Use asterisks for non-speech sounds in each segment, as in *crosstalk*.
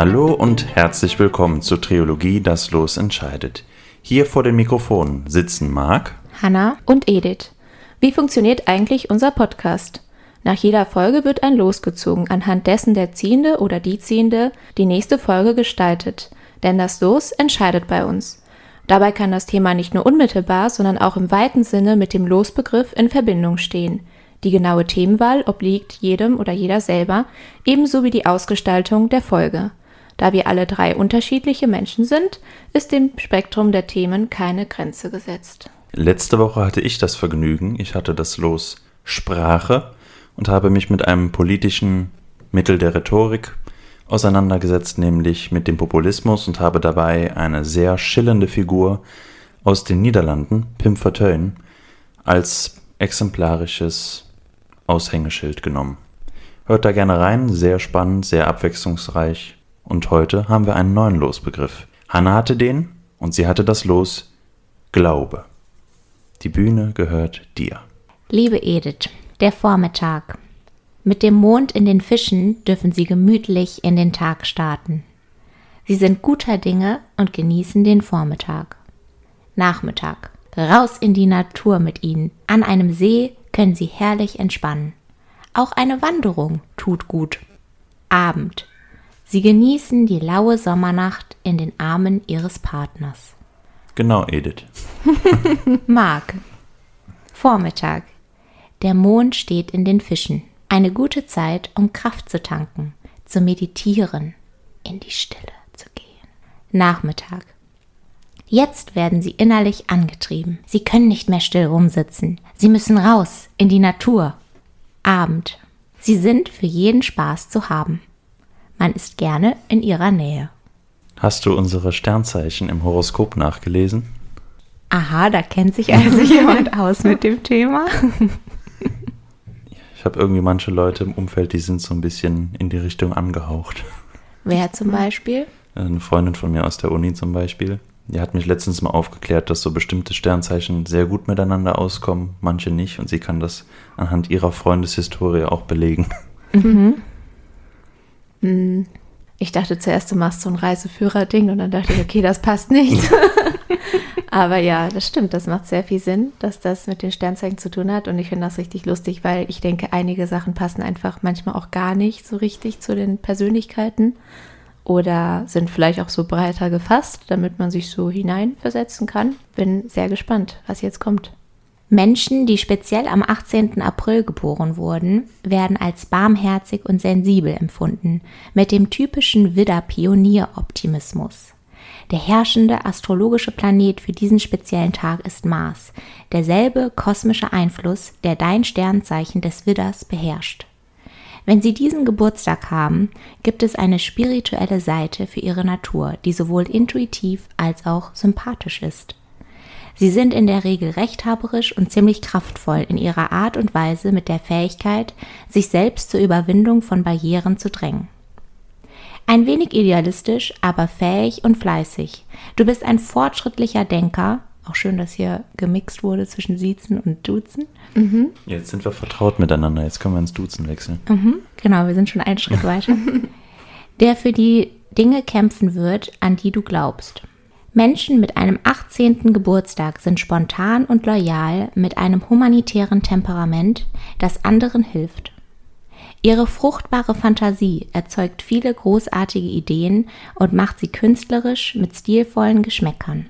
Hallo und herzlich willkommen zur Trilogie Das Los entscheidet. Hier vor den Mikrofonen sitzen Marc, Hanna und Edith. Wie funktioniert eigentlich unser Podcast? Nach jeder Folge wird ein Los gezogen, anhand dessen der Ziehende oder die Ziehende die nächste Folge gestaltet. Denn das Los entscheidet bei uns. Dabei kann das Thema nicht nur unmittelbar, sondern auch im weiten Sinne mit dem Losbegriff in Verbindung stehen. Die genaue Themenwahl obliegt jedem oder jeder selber, ebenso wie die Ausgestaltung der Folge. Da wir alle drei unterschiedliche Menschen sind, ist dem Spektrum der Themen keine Grenze gesetzt. Letzte Woche hatte ich das Vergnügen, ich hatte das Los Sprache und habe mich mit einem politischen Mittel der Rhetorik auseinandergesetzt, nämlich mit dem Populismus und habe dabei eine sehr schillernde Figur aus den Niederlanden, Pim Fortuyn, als exemplarisches Aushängeschild genommen. Hört da gerne rein, sehr spannend, sehr abwechslungsreich. Und heute haben wir einen neuen Losbegriff. Hanna hatte den und sie hatte das Los Glaube. Die Bühne gehört dir. Liebe Edith, der Vormittag. Mit dem Mond in den Fischen dürfen Sie gemütlich in den Tag starten. Sie sind guter Dinge und genießen den Vormittag. Nachmittag. Raus in die Natur mit Ihnen. An einem See können Sie herrlich entspannen. Auch eine Wanderung tut gut. Abend. Sie genießen die laue Sommernacht in den Armen Ihres Partners. Genau, Edith. *laughs* Mark. Vormittag. Der Mond steht in den Fischen. Eine gute Zeit, um Kraft zu tanken, zu meditieren, in die Stille zu gehen. Nachmittag. Jetzt werden sie innerlich angetrieben. Sie können nicht mehr still rumsitzen. Sie müssen raus, in die Natur. Abend. Sie sind für jeden Spaß zu haben. Man ist gerne in ihrer Nähe. Hast du unsere Sternzeichen im Horoskop nachgelesen? Aha, da kennt sich also *laughs* jemand aus mit dem Thema. Ich habe irgendwie manche Leute im Umfeld, die sind so ein bisschen in die Richtung angehaucht. Wer zum Beispiel? Eine Freundin von mir aus der Uni zum Beispiel. Die hat mich letztens mal aufgeklärt, dass so bestimmte Sternzeichen sehr gut miteinander auskommen, manche nicht. Und sie kann das anhand ihrer Freundeshistorie auch belegen. Mhm. Hm. Ich dachte zuerst, du machst so ein Reiseführer-Ding und dann dachte ich, okay, das passt nicht. *laughs* Aber ja, das stimmt, das macht sehr viel Sinn, dass das mit den Sternzeichen zu tun hat. Und ich finde das richtig lustig, weil ich denke, einige Sachen passen einfach manchmal auch gar nicht so richtig zu den Persönlichkeiten oder sind vielleicht auch so breiter gefasst, damit man sich so hineinversetzen kann. Bin sehr gespannt, was jetzt kommt. Menschen, die speziell am 18. April geboren wurden, werden als barmherzig und sensibel empfunden, mit dem typischen Widder-Pionier-Optimismus. Der herrschende astrologische Planet für diesen speziellen Tag ist Mars, derselbe kosmische Einfluss, der dein Sternzeichen des Widders beherrscht. Wenn Sie diesen Geburtstag haben, gibt es eine spirituelle Seite für Ihre Natur, die sowohl intuitiv als auch sympathisch ist. Sie sind in der Regel rechthaberisch und ziemlich kraftvoll in ihrer Art und Weise mit der Fähigkeit, sich selbst zur Überwindung von Barrieren zu drängen. Ein wenig idealistisch, aber fähig und fleißig. Du bist ein fortschrittlicher Denker. Auch schön, dass hier gemixt wurde zwischen Siezen und Duzen. Mhm. Jetzt sind wir vertraut miteinander. Jetzt können wir ins Duzen wechseln. Mhm. Genau, wir sind schon einen Schritt weiter. *laughs* Der für die Dinge kämpfen wird, an die du glaubst. Menschen mit einem 18. Geburtstag sind spontan und loyal mit einem humanitären Temperament, das anderen hilft. Ihre fruchtbare Fantasie erzeugt viele großartige Ideen und macht sie künstlerisch mit stilvollen Geschmäckern.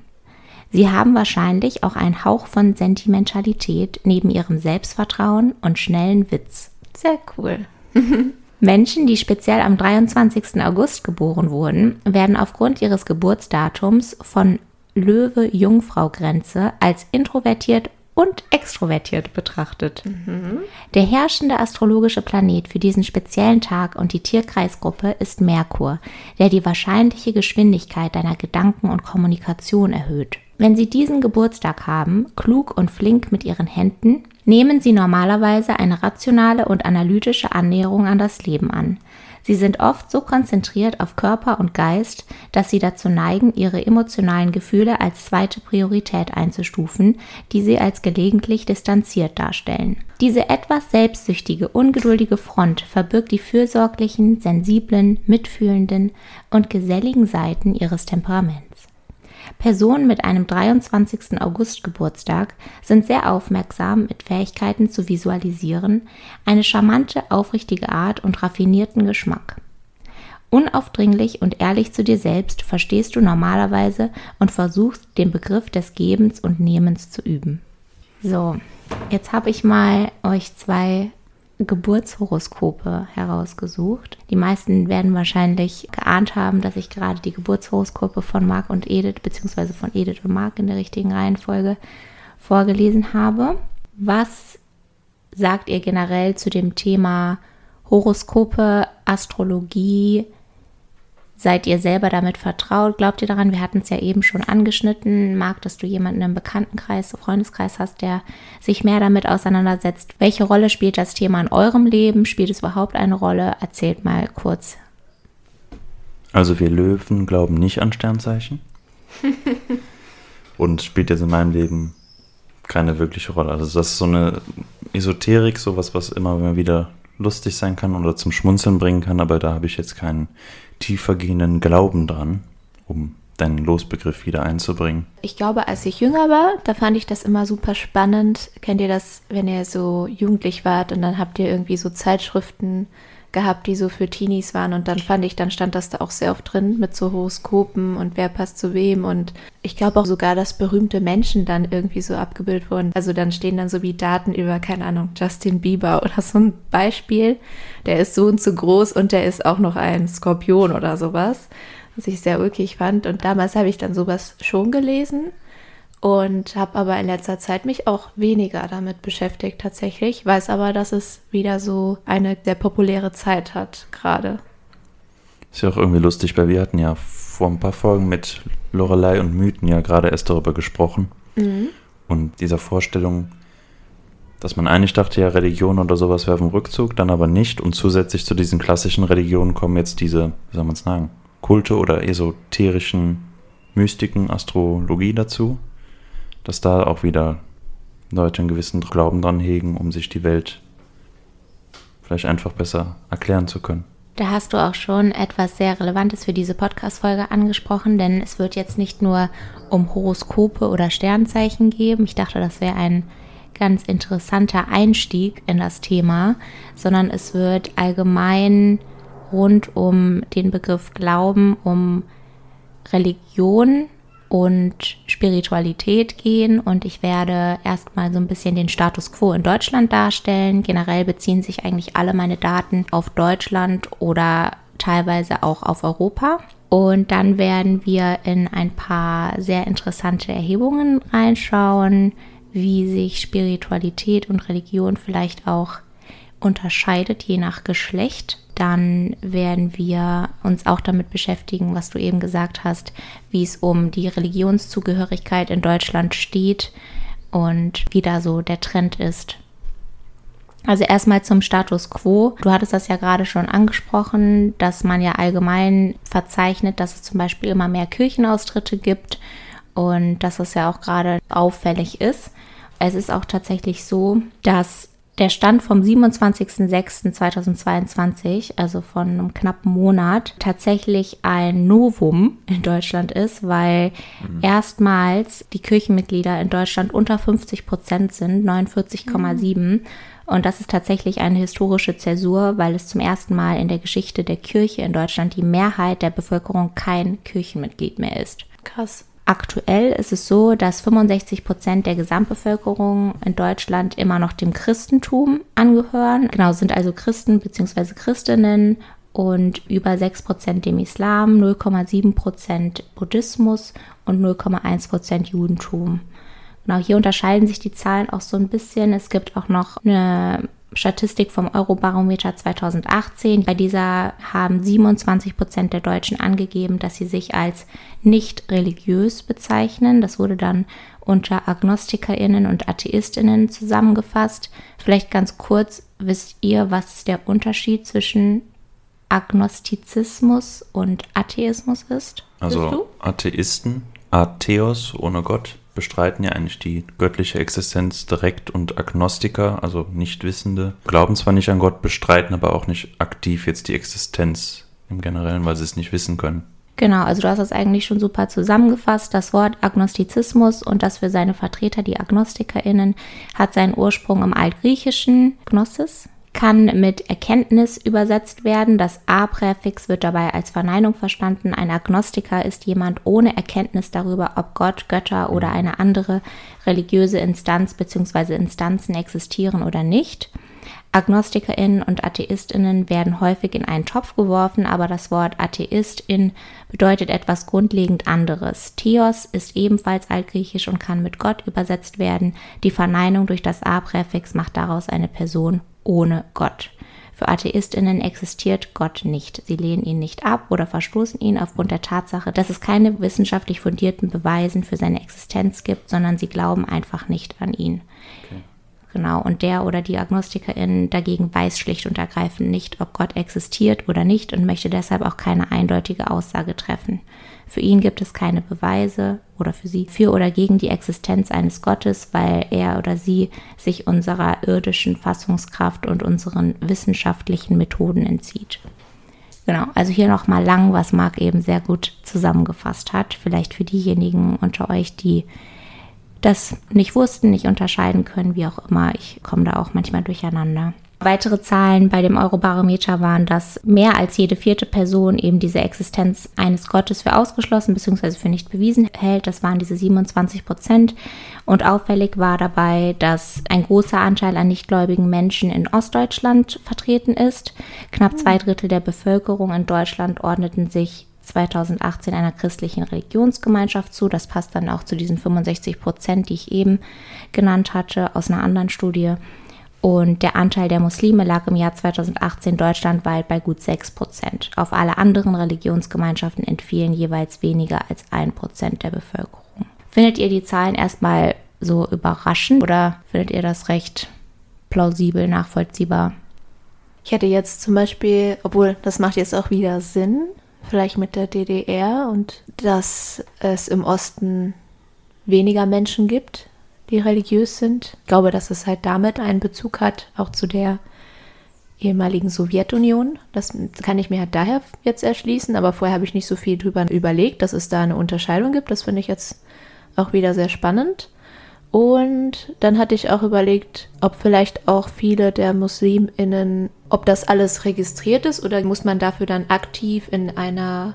Sie haben wahrscheinlich auch einen Hauch von Sentimentalität neben ihrem Selbstvertrauen und schnellen Witz. Sehr cool. *laughs* Menschen, die speziell am 23. August geboren wurden, werden aufgrund ihres Geburtsdatums von Löwe-Jungfrau-Grenze als introvertiert und extrovertiert betrachtet. Mhm. Der herrschende astrologische Planet für diesen speziellen Tag und die Tierkreisgruppe ist Merkur, der die wahrscheinliche Geschwindigkeit deiner Gedanken und Kommunikation erhöht. Wenn Sie diesen Geburtstag haben, klug und flink mit Ihren Händen, nehmen Sie normalerweise eine rationale und analytische Annäherung an das Leben an. Sie sind oft so konzentriert auf Körper und Geist, dass sie dazu neigen, ihre emotionalen Gefühle als zweite Priorität einzustufen, die sie als gelegentlich distanziert darstellen. Diese etwas selbstsüchtige, ungeduldige Front verbirgt die fürsorglichen, sensiblen, mitfühlenden und geselligen Seiten ihres Temperaments. Personen mit einem 23. August Geburtstag sind sehr aufmerksam mit Fähigkeiten zu visualisieren, eine charmante, aufrichtige Art und raffinierten Geschmack. Unaufdringlich und ehrlich zu dir selbst verstehst du normalerweise und versuchst den Begriff des Gebens und Nehmens zu üben. So, jetzt habe ich mal euch zwei Geburtshoroskope herausgesucht. Die meisten werden wahrscheinlich geahnt haben, dass ich gerade die Geburtshoroskope von Marc und Edith, beziehungsweise von Edith und Marc in der richtigen Reihenfolge vorgelesen habe. Was sagt ihr generell zu dem Thema Horoskope, Astrologie, Seid ihr selber damit vertraut? Glaubt ihr daran? Wir hatten es ja eben schon angeschnitten. Mag, dass du jemanden im Bekanntenkreis, Freundeskreis hast, der sich mehr damit auseinandersetzt. Welche Rolle spielt das Thema in eurem Leben? Spielt es überhaupt eine Rolle? Erzählt mal kurz. Also wir Löwen glauben nicht an Sternzeichen. *laughs* Und spielt jetzt in meinem Leben keine wirkliche Rolle. Also das ist so eine Esoterik, sowas, was immer wieder lustig sein kann oder zum Schmunzeln bringen kann, aber da habe ich jetzt keinen tiefergehenden Glauben dran, um deinen Losbegriff wieder einzubringen. Ich glaube, als ich jünger war, da fand ich das immer super spannend. Kennt ihr das, wenn ihr so jugendlich wart und dann habt ihr irgendwie so Zeitschriften gehabt, die so für Teenies waren. Und dann fand ich, dann stand das da auch sehr oft drin mit so Horoskopen und wer passt zu wem. Und ich glaube auch sogar, dass berühmte Menschen dann irgendwie so abgebildet wurden. Also dann stehen dann so wie Daten über, keine Ahnung, Justin Bieber oder so ein Beispiel. Der ist so und so groß und der ist auch noch ein Skorpion oder sowas. Was ich sehr ulkig fand. Und damals habe ich dann sowas schon gelesen und habe aber in letzter Zeit mich auch weniger damit beschäftigt tatsächlich. Weiß aber, dass es wieder so eine sehr populäre Zeit hat gerade. Ist ja auch irgendwie lustig, weil wir hatten ja vor ein paar Folgen mit Lorelei und Mythen ja gerade erst darüber gesprochen. Mhm. Und dieser Vorstellung, dass man eigentlich dachte, ja, Religion oder sowas wäre auf dem Rückzug, dann aber nicht. Und zusätzlich zu diesen klassischen Religionen kommen jetzt diese, wie soll man es sagen, Kulte oder esoterischen Mystiken, Astrologie dazu dass da auch wieder Leute einen gewissen Glauben dran hegen, um sich die Welt vielleicht einfach besser erklären zu können. Da hast du auch schon etwas sehr Relevantes für diese Podcast-Folge angesprochen, denn es wird jetzt nicht nur um Horoskope oder Sternzeichen geben. Ich dachte, das wäre ein ganz interessanter Einstieg in das Thema, sondern es wird allgemein rund um den Begriff Glauben, um Religion und Spiritualität gehen und ich werde erstmal so ein bisschen den Status quo in Deutschland darstellen. Generell beziehen sich eigentlich alle meine Daten auf Deutschland oder teilweise auch auf Europa. Und dann werden wir in ein paar sehr interessante Erhebungen reinschauen, wie sich Spiritualität und Religion vielleicht auch unterscheidet, je nach Geschlecht dann werden wir uns auch damit beschäftigen, was du eben gesagt hast, wie es um die Religionszugehörigkeit in Deutschland steht und wie da so der Trend ist. Also erstmal zum Status quo. Du hattest das ja gerade schon angesprochen, dass man ja allgemein verzeichnet, dass es zum Beispiel immer mehr Kirchenaustritte gibt und dass es ja auch gerade auffällig ist. Es ist auch tatsächlich so, dass der Stand vom 27.06.2022, also von einem knappen Monat, tatsächlich ein Novum in Deutschland ist, weil mhm. erstmals die Kirchenmitglieder in Deutschland unter 50 Prozent sind, 49,7. Mhm. Und das ist tatsächlich eine historische Zäsur, weil es zum ersten Mal in der Geschichte der Kirche in Deutschland die Mehrheit der Bevölkerung kein Kirchenmitglied mehr ist. Krass. Aktuell ist es so, dass 65 Prozent der Gesamtbevölkerung in Deutschland immer noch dem Christentum angehören. Genau, sind also Christen bzw. Christinnen und über 6 Prozent dem Islam, 0,7 Prozent Buddhismus und 0,1 Prozent Judentum. Genau, hier unterscheiden sich die Zahlen auch so ein bisschen. Es gibt auch noch eine Statistik vom Eurobarometer 2018. Bei dieser haben 27 Prozent der Deutschen angegeben, dass sie sich als nicht religiös bezeichnen. Das wurde dann unter AgnostikerInnen und AtheistInnen zusammengefasst. Vielleicht ganz kurz, wisst ihr, was der Unterschied zwischen Agnostizismus und Atheismus ist? Also Atheisten, Atheos ohne Gott, bestreiten ja eigentlich die göttliche Existenz direkt und Agnostiker, also Nichtwissende, glauben zwar nicht an Gott, bestreiten aber auch nicht aktiv jetzt die Existenz im Generellen, weil sie es nicht wissen können. Genau, also du hast das eigentlich schon super zusammengefasst. Das Wort Agnostizismus und das für seine Vertreter, die AgnostikerInnen, hat seinen Ursprung im Altgriechischen Gnosis, kann mit Erkenntnis übersetzt werden. Das A-Präfix wird dabei als Verneinung verstanden. Ein Agnostiker ist jemand ohne Erkenntnis darüber, ob Gott, Götter oder eine andere religiöse Instanz bzw. Instanzen existieren oder nicht. AgnostikerInnen und AtheistInnen werden häufig in einen Topf geworfen, aber das Wort Atheistin bedeutet etwas grundlegend anderes. Theos ist ebenfalls altgriechisch und kann mit Gott übersetzt werden. Die Verneinung durch das A-Präfix macht daraus eine Person ohne Gott. Für AtheistInnen existiert Gott nicht. Sie lehnen ihn nicht ab oder verstoßen ihn aufgrund der Tatsache, dass es keine wissenschaftlich fundierten Beweisen für seine Existenz gibt, sondern sie glauben einfach nicht an ihn. Okay. Genau, und der oder die Agnostikerin dagegen weiß schlicht und ergreifend nicht, ob Gott existiert oder nicht und möchte deshalb auch keine eindeutige Aussage treffen. Für ihn gibt es keine Beweise oder für sie für oder gegen die Existenz eines Gottes, weil er oder sie sich unserer irdischen Fassungskraft und unseren wissenschaftlichen Methoden entzieht. Genau, also hier nochmal lang, was Marc eben sehr gut zusammengefasst hat. Vielleicht für diejenigen unter euch, die das nicht wussten, nicht unterscheiden können, wie auch immer. Ich komme da auch manchmal durcheinander. Weitere Zahlen bei dem Eurobarometer waren, dass mehr als jede vierte Person eben diese Existenz eines Gottes für ausgeschlossen bzw. für nicht bewiesen hält. Das waren diese 27 Prozent. Und auffällig war dabei, dass ein großer Anteil an nichtgläubigen Menschen in Ostdeutschland vertreten ist. Knapp zwei Drittel der Bevölkerung in Deutschland ordneten sich 2018 einer christlichen Religionsgemeinschaft zu. Das passt dann auch zu diesen 65 Prozent, die ich eben genannt hatte aus einer anderen Studie. Und der Anteil der Muslime lag im Jahr 2018 deutschlandweit bei gut 6 Prozent. Auf alle anderen Religionsgemeinschaften entfielen jeweils weniger als 1 Prozent der Bevölkerung. Findet ihr die Zahlen erstmal so überraschend oder findet ihr das recht plausibel, nachvollziehbar? Ich hätte jetzt zum Beispiel, obwohl das macht jetzt auch wieder Sinn, vielleicht mit der DDR und dass es im Osten weniger Menschen gibt, die religiös sind. Ich glaube, dass es halt damit einen Bezug hat, auch zu der ehemaligen Sowjetunion. Das kann ich mir halt daher jetzt erschließen, aber vorher habe ich nicht so viel drüber überlegt, dass es da eine Unterscheidung gibt. Das finde ich jetzt auch wieder sehr spannend. Und dann hatte ich auch überlegt, ob vielleicht auch viele der MuslimInnen, ob das alles registriert ist oder muss man dafür dann aktiv in einer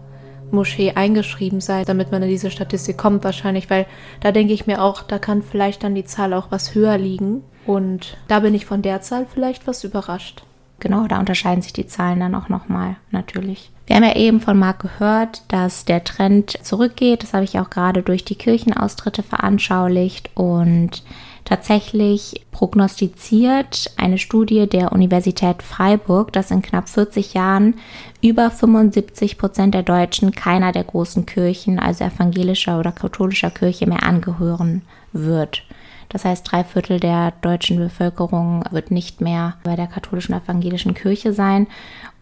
Moschee eingeschrieben sein, damit man in diese Statistik kommt wahrscheinlich, weil da denke ich mir auch, da kann vielleicht dann die Zahl auch was höher liegen. Und da bin ich von der Zahl vielleicht was überrascht. Genau, da unterscheiden sich die Zahlen dann auch nochmal, natürlich. Wir haben ja eben von Marc gehört, dass der Trend zurückgeht. Das habe ich auch gerade durch die Kirchenaustritte veranschaulicht und tatsächlich prognostiziert eine Studie der Universität Freiburg, dass in knapp 40 Jahren über 75 Prozent der Deutschen keiner der großen Kirchen, also evangelischer oder katholischer Kirche, mehr angehören wird. Das heißt, drei Viertel der deutschen Bevölkerung wird nicht mehr bei der katholischen evangelischen Kirche sein.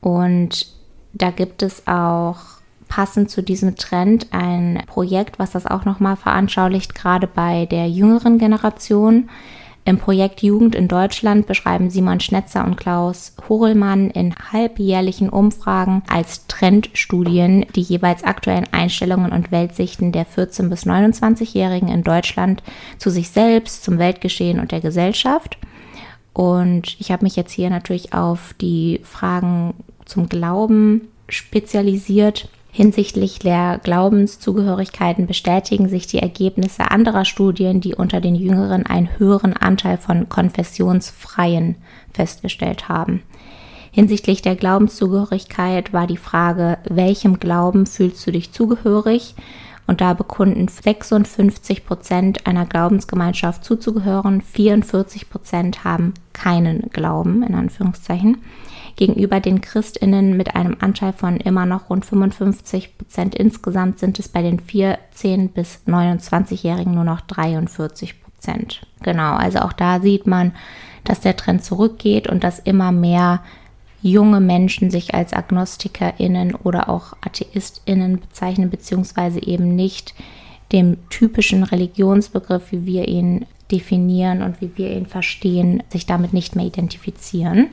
Und da gibt es auch passend zu diesem Trend ein Projekt, was das auch nochmal veranschaulicht, gerade bei der jüngeren Generation. Im Projekt Jugend in Deutschland beschreiben Simon Schnetzer und Klaus Horelmann in halbjährlichen Umfragen als Trendstudien die jeweils aktuellen Einstellungen und Weltsichten der 14- bis 29-Jährigen in Deutschland zu sich selbst, zum Weltgeschehen und der Gesellschaft. Und ich habe mich jetzt hier natürlich auf die Fragen zum Glauben spezialisiert. Hinsichtlich der Glaubenszugehörigkeiten bestätigen sich die Ergebnisse anderer Studien, die unter den Jüngeren einen höheren Anteil von Konfessionsfreien festgestellt haben. Hinsichtlich der Glaubenszugehörigkeit war die Frage, welchem Glauben fühlst du dich zugehörig? Und da bekunden 56 Prozent einer Glaubensgemeinschaft zuzugehören, 44 Prozent haben keinen Glauben, in Anführungszeichen gegenüber den Christinnen mit einem Anteil von immer noch rund 55 Prozent. Insgesamt sind es bei den 14 bis 29-Jährigen nur noch 43 Prozent. Genau, also auch da sieht man, dass der Trend zurückgeht und dass immer mehr junge Menschen sich als AgnostikerInnen oder auch AtheistInnen bezeichnen, beziehungsweise eben nicht dem typischen Religionsbegriff, wie wir ihn definieren und wie wir ihn verstehen, sich damit nicht mehr identifizieren.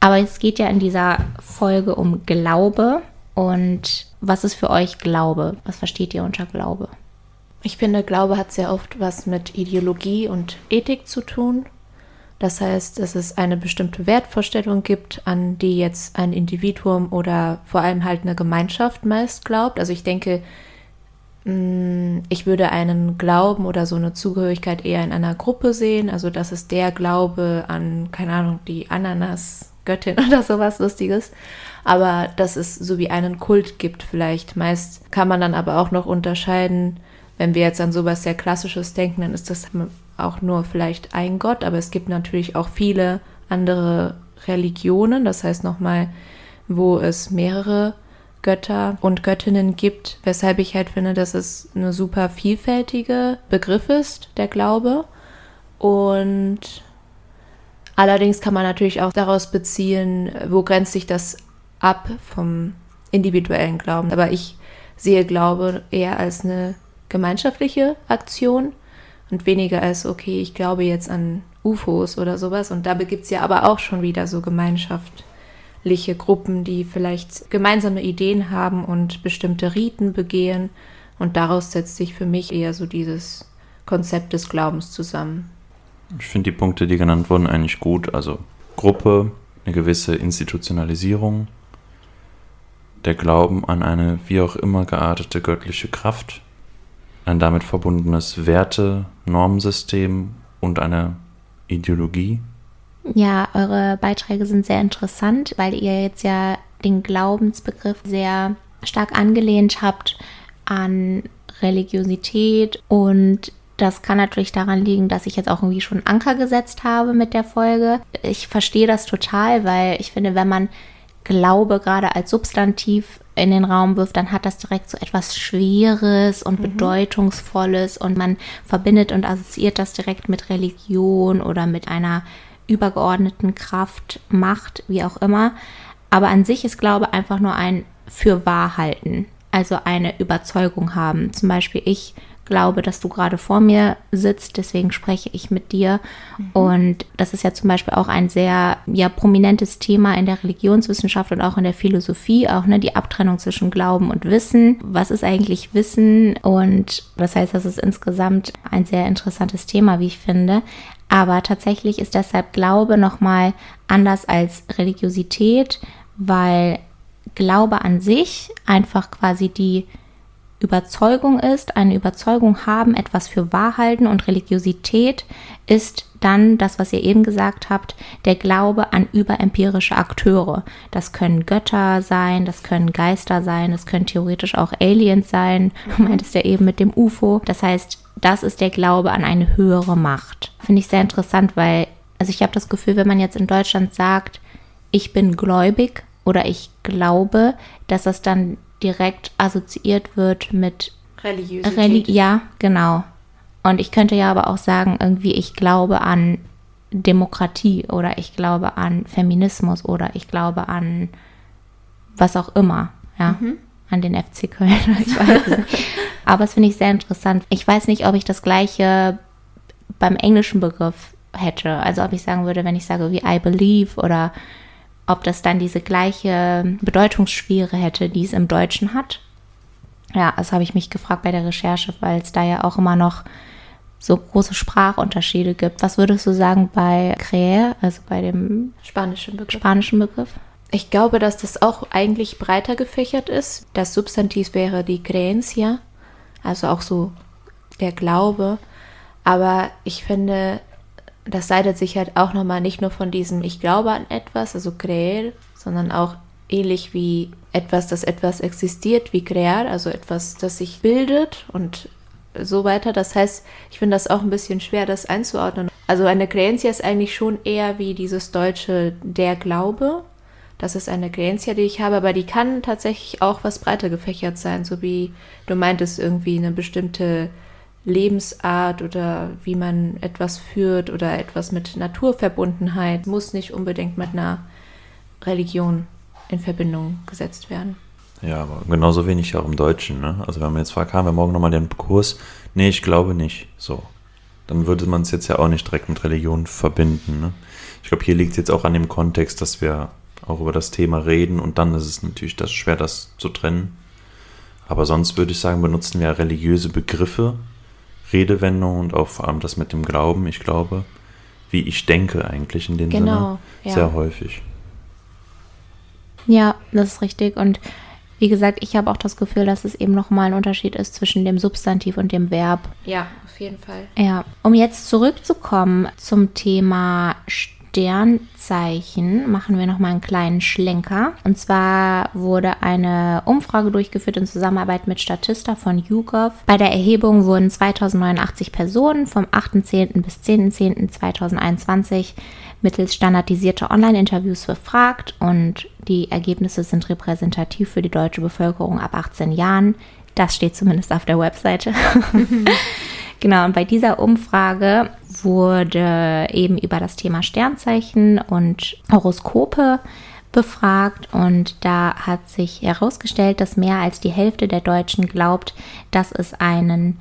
Aber es geht ja in dieser Folge um Glaube und was ist für euch Glaube? Was versteht ihr unter Glaube? Ich finde, Glaube hat sehr oft was mit Ideologie und Ethik zu tun. Das heißt, dass es eine bestimmte Wertvorstellung gibt, an die jetzt ein Individuum oder vor allem halt eine Gemeinschaft meist glaubt. Also ich denke, mm, ich würde einen Glauben oder so eine Zugehörigkeit eher in einer Gruppe sehen. Also das ist der Glaube an, keine Ahnung, die Ananas-Göttin *laughs* oder sowas Lustiges. Aber dass es so wie einen Kult gibt vielleicht. Meist kann man dann aber auch noch unterscheiden, wenn wir jetzt an sowas sehr Klassisches denken, dann ist das auch nur vielleicht ein Gott, aber es gibt natürlich auch viele andere Religionen, das heißt nochmal, wo es mehrere Götter und Göttinnen gibt, weshalb ich halt finde, dass es eine super vielfältige Begriff ist, der Glaube. Und allerdings kann man natürlich auch daraus beziehen, wo grenzt sich das ab vom individuellen Glauben. Aber ich sehe Glaube eher als eine gemeinschaftliche Aktion und weniger als, okay, ich glaube jetzt an UFOs oder sowas. Und dabei gibt es ja aber auch schon wieder so gemeinschaftliche Gruppen, die vielleicht gemeinsame Ideen haben und bestimmte Riten begehen. Und daraus setzt sich für mich eher so dieses Konzept des Glaubens zusammen. Ich finde die Punkte, die genannt wurden, eigentlich gut. Also Gruppe, eine gewisse Institutionalisierung, der Glauben an eine wie auch immer geartete göttliche Kraft, ein damit verbundenes Werte-, Normensystem und eine Ideologie? Ja, eure Beiträge sind sehr interessant, weil ihr jetzt ja den Glaubensbegriff sehr stark angelehnt habt an Religiosität und das kann natürlich daran liegen, dass ich jetzt auch irgendwie schon Anker gesetzt habe mit der Folge. Ich verstehe das total, weil ich finde, wenn man Glaube gerade als Substantiv in den Raum wirft, dann hat das direkt so etwas Schweres und mhm. Bedeutungsvolles und man verbindet und assoziiert das direkt mit Religion oder mit einer übergeordneten Kraft, Macht, wie auch immer. Aber an sich ist Glaube einfach nur ein Fürwahrhalten, also eine Überzeugung haben. Zum Beispiel ich glaube, dass du gerade vor mir sitzt, deswegen spreche ich mit dir. Mhm. Und das ist ja zum Beispiel auch ein sehr ja, prominentes Thema in der Religionswissenschaft und auch in der Philosophie, auch ne, die Abtrennung zwischen Glauben und Wissen. Was ist eigentlich Wissen? Und das heißt, das ist insgesamt ein sehr interessantes Thema, wie ich finde. Aber tatsächlich ist deshalb Glaube nochmal anders als Religiosität, weil Glaube an sich einfach quasi die Überzeugung ist, eine Überzeugung haben, etwas für wahr halten und Religiosität ist dann das, was ihr eben gesagt habt, der Glaube an überempirische Akteure. Das können Götter sein, das können Geister sein, das können theoretisch auch Aliens sein. Du meintest ja eben mit dem UFO. Das heißt, das ist der Glaube an eine höhere Macht. Finde ich sehr interessant, weil, also ich habe das Gefühl, wenn man jetzt in Deutschland sagt, ich bin gläubig oder ich glaube, dass das dann direkt assoziiert wird mit Religiosität. Reli ja, genau. Und ich könnte ja aber auch sagen, irgendwie, ich glaube an Demokratie oder ich glaube an Feminismus oder ich glaube an was auch immer, ja. Mhm. An den FC Köln, *laughs* ich weiß nicht. Aber es finde ich sehr interessant. Ich weiß nicht, ob ich das gleiche beim englischen Begriff hätte. Also ob ich sagen würde, wenn ich sage wie I believe oder ob das dann diese gleiche Bedeutungsschwere hätte, die es im Deutschen hat. Ja, das habe ich mich gefragt bei der Recherche, weil es da ja auch immer noch so große Sprachunterschiede gibt. Was würdest du sagen bei Créer, also bei dem spanischen Begriff? spanischen Begriff? Ich glaube, dass das auch eigentlich breiter gefächert ist. Das Substantiv wäre die Creencia, also auch so der Glaube. Aber ich finde, das leitet sich halt auch nochmal nicht nur von diesem Ich glaube an etwas, also creer, sondern auch ähnlich wie etwas, das etwas existiert, wie crear, also etwas, das sich bildet und so weiter. Das heißt, ich finde das auch ein bisschen schwer, das einzuordnen. Also eine Creencia ist eigentlich schon eher wie dieses deutsche der Glaube. Das ist eine Creencia, die ich habe, aber die kann tatsächlich auch was breiter gefächert sein, so wie du meintest, irgendwie eine bestimmte Lebensart oder wie man etwas führt oder etwas mit Naturverbundenheit muss nicht unbedingt mit einer Religion in Verbindung gesetzt werden. Ja, aber genauso wenig auch im Deutschen. Ne? Also wenn man jetzt fragt, haben wir morgen nochmal den Kurs? Nee, ich glaube nicht. So. Dann würde man es jetzt ja auch nicht direkt mit Religion verbinden. Ne? Ich glaube, hier liegt es jetzt auch an dem Kontext, dass wir auch über das Thema reden und dann ist es natürlich das schwer, das zu trennen. Aber sonst würde ich sagen, benutzen wir religiöse Begriffe, Redewendungen und auch vor allem das mit dem Glauben, ich glaube, wie ich denke eigentlich in dem Genau, Sinne, ja. sehr häufig. Ja, das ist richtig. Und wie gesagt, ich habe auch das Gefühl, dass es eben nochmal ein Unterschied ist zwischen dem Substantiv und dem Verb. Ja, auf jeden Fall. Ja, um jetzt zurückzukommen zum Thema Sternzeichen, machen wir nochmal einen kleinen Schlenker. Und zwar wurde eine Umfrage durchgeführt in Zusammenarbeit mit Statista von YouGov. Bei der Erhebung wurden 2089 Personen vom 8.10. bis 10.10.2021 mittels standardisierter Online-Interviews befragt und die Ergebnisse sind repräsentativ für die deutsche Bevölkerung ab 18 Jahren. Das steht zumindest auf der Webseite. *laughs* Genau, und bei dieser Umfrage wurde eben über das Thema Sternzeichen und Horoskope befragt und da hat sich herausgestellt, dass mehr als die Hälfte der Deutschen glaubt, dass es einen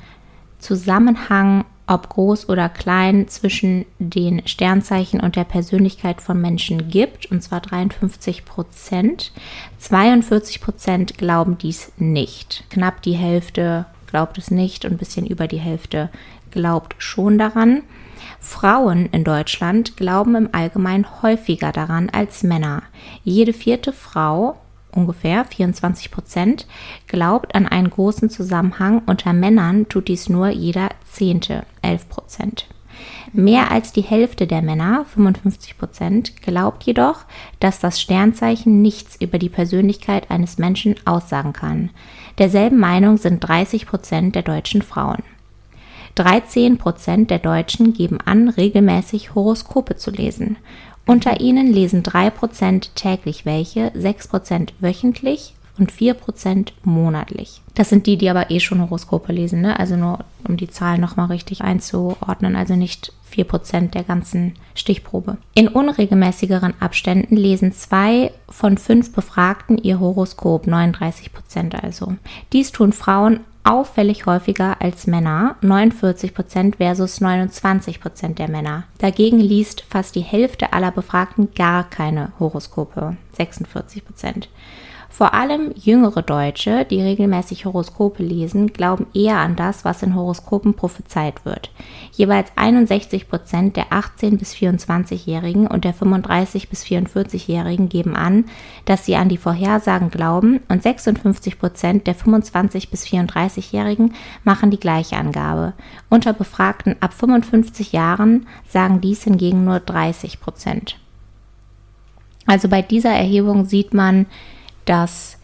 Zusammenhang, ob groß oder klein, zwischen den Sternzeichen und der Persönlichkeit von Menschen gibt, und zwar 53 Prozent. 42 Prozent glauben dies nicht. Knapp die Hälfte glaubt es nicht und ein bisschen über die Hälfte glaubt schon daran. Frauen in Deutschland glauben im Allgemeinen häufiger daran als Männer. Jede vierte Frau, ungefähr 24 Prozent, glaubt an einen großen Zusammenhang. Unter Männern tut dies nur jeder zehnte, 11 Prozent. Mehr als die Hälfte der Männer, 55 Prozent, glaubt jedoch, dass das Sternzeichen nichts über die Persönlichkeit eines Menschen aussagen kann. Derselben Meinung sind 30 Prozent der deutschen Frauen. 13 Prozent der Deutschen geben an, regelmäßig Horoskope zu lesen. Unter ihnen lesen 3 Prozent täglich welche, 6 Prozent wöchentlich und 4 Prozent monatlich. Das sind die, die aber eh schon Horoskope lesen, ne? also nur um die Zahlen nochmal richtig einzuordnen, also nicht 4 Prozent der ganzen Stichprobe. In unregelmäßigeren Abständen lesen zwei von fünf Befragten ihr Horoskop, 39 Prozent also. Dies tun Frauen auffällig häufiger als Männer, 49 Prozent versus 29 Prozent der Männer. Dagegen liest fast die Hälfte aller Befragten gar keine Horoskope, 46 Prozent. Vor allem jüngere Deutsche, die regelmäßig Horoskope lesen, glauben eher an das, was in Horoskopen prophezeit wird. Jeweils 61 Prozent der 18- bis 24-Jährigen und der 35- bis 44-Jährigen geben an, dass sie an die Vorhersagen glauben und 56 Prozent der 25- bis 34-Jährigen machen die gleiche Angabe. Unter Befragten ab 55 Jahren sagen dies hingegen nur 30 Prozent. Also bei dieser Erhebung sieht man, dass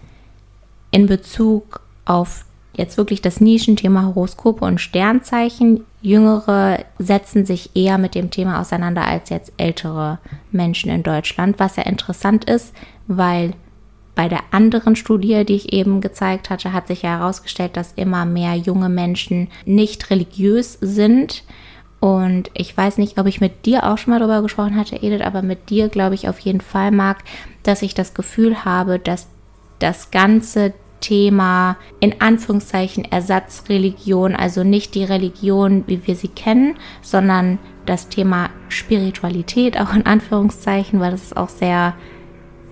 in Bezug auf jetzt wirklich das Nischenthema Horoskope und Sternzeichen Jüngere setzen sich eher mit dem Thema auseinander als jetzt ältere Menschen in Deutschland, was ja interessant ist, weil bei der anderen Studie, die ich eben gezeigt hatte, hat sich ja herausgestellt, dass immer mehr junge Menschen nicht religiös sind. Und ich weiß nicht, ob ich mit dir auch schon mal darüber gesprochen hatte, Edith, aber mit dir glaube ich auf jeden Fall, Marc, dass ich das Gefühl habe, dass das ganze Thema in Anführungszeichen Ersatzreligion, also nicht die Religion, wie wir sie kennen, sondern das Thema Spiritualität, auch in Anführungszeichen, weil das ist auch sehr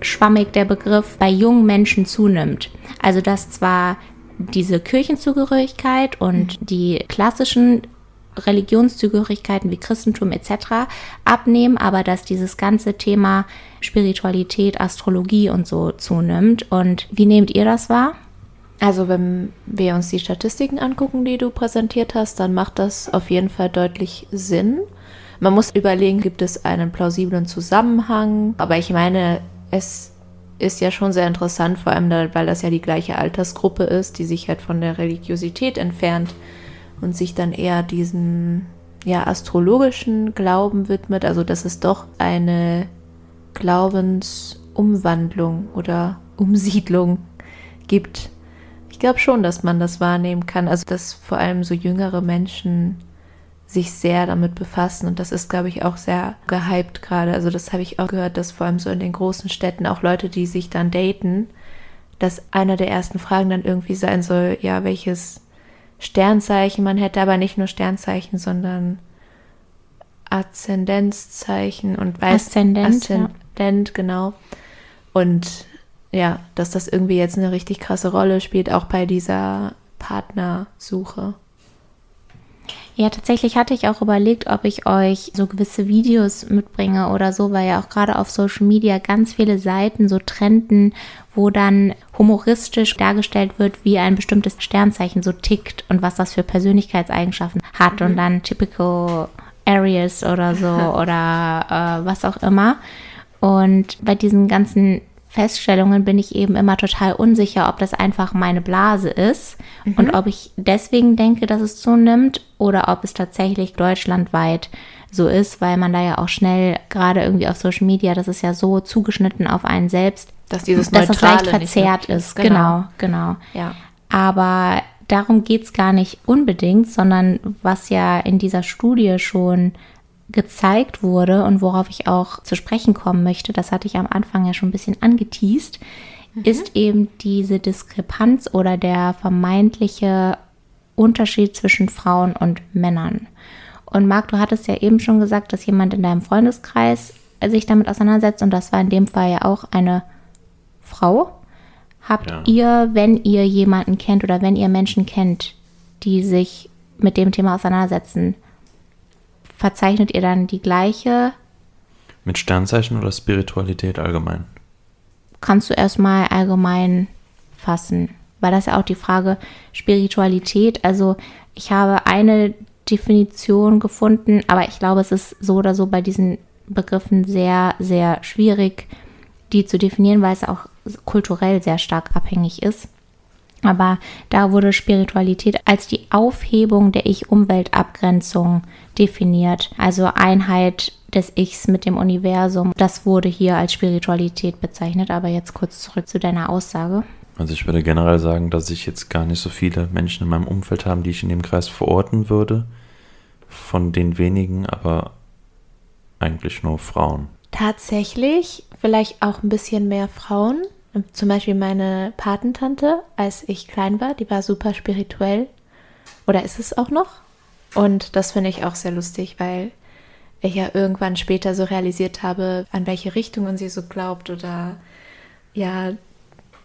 schwammig der Begriff, bei jungen Menschen zunimmt. Also dass zwar diese Kirchenzugehörigkeit und die klassischen Religionszugehörigkeiten wie Christentum etc. abnehmen, aber dass dieses ganze Thema Spiritualität, Astrologie und so zunimmt. Und wie nehmt ihr das wahr? Also wenn wir uns die Statistiken angucken, die du präsentiert hast, dann macht das auf jeden Fall deutlich Sinn. Man muss überlegen, gibt es einen plausiblen Zusammenhang? Aber ich meine, es ist ja schon sehr interessant, vor allem weil das ja die gleiche Altersgruppe ist, die sich halt von der Religiosität entfernt und sich dann eher diesem ja, astrologischen Glauben widmet. Also dass es doch eine Glaubensumwandlung oder Umsiedlung gibt. Ich glaube schon, dass man das wahrnehmen kann. Also dass vor allem so jüngere Menschen sich sehr damit befassen und das ist, glaube ich, auch sehr gehypt gerade. Also das habe ich auch gehört, dass vor allem so in den großen Städten auch Leute, die sich dann daten, dass einer der ersten Fragen dann irgendwie sein soll, ja, welches Sternzeichen man hätte, aber nicht nur Sternzeichen, sondern Aszendenzzeichen und weiß Aszendent, Aszendent ja. genau. Und ja, dass das irgendwie jetzt eine richtig krasse Rolle spielt, auch bei dieser Partnersuche. Ja, tatsächlich hatte ich auch überlegt, ob ich euch so gewisse Videos mitbringe oder so, weil ja auch gerade auf Social Media ganz viele Seiten so trenden, wo dann humoristisch dargestellt wird, wie ein bestimmtes Sternzeichen so tickt und was das für Persönlichkeitseigenschaften hat mhm. und dann typical Areas oder so *laughs* oder äh, was auch immer. Und bei diesen ganzen Feststellungen bin ich eben immer total unsicher, ob das einfach meine Blase ist mhm. und ob ich deswegen denke, dass es zunimmt oder ob es tatsächlich deutschlandweit so ist, weil man da ja auch schnell, gerade irgendwie auf Social Media, das ist ja so zugeschnitten auf einen selbst, dass dieses dass das leicht verzerrt ist. Genau, genau. genau. Ja. Aber darum geht es gar nicht unbedingt, sondern was ja in dieser Studie schon gezeigt wurde und worauf ich auch zu sprechen kommen möchte, das hatte ich am Anfang ja schon ein bisschen angeteased, mhm. ist eben diese Diskrepanz oder der vermeintliche Unterschied zwischen Frauen und Männern. Und Marc, du hattest ja eben schon gesagt, dass jemand in deinem Freundeskreis sich damit auseinandersetzt und das war in dem Fall ja auch eine Frau. Habt ja. ihr, wenn ihr jemanden kennt oder wenn ihr Menschen kennt, die sich mit dem Thema auseinandersetzen, verzeichnet ihr dann die gleiche? Mit Sternzeichen oder Spiritualität allgemein? Kannst du erstmal allgemein fassen? Weil das ja auch die Frage Spiritualität, also ich habe eine Definition gefunden, aber ich glaube, es ist so oder so bei diesen Begriffen sehr, sehr schwierig, die zu definieren, weil es auch kulturell sehr stark abhängig ist. Aber da wurde Spiritualität als die Aufhebung der Ich-Umwelt-Abgrenzung definiert. Also Einheit des Ichs mit dem Universum. Das wurde hier als Spiritualität bezeichnet. Aber jetzt kurz zurück zu deiner Aussage. Also ich würde generell sagen, dass ich jetzt gar nicht so viele Menschen in meinem Umfeld habe, die ich in dem Kreis verorten würde. Von den wenigen, aber eigentlich nur Frauen. Tatsächlich, vielleicht auch ein bisschen mehr Frauen. Zum Beispiel meine Patentante, als ich klein war, die war super spirituell. Oder ist es auch noch? Und das finde ich auch sehr lustig, weil ich ja irgendwann später so realisiert habe, an welche Richtungen sie so glaubt oder ja,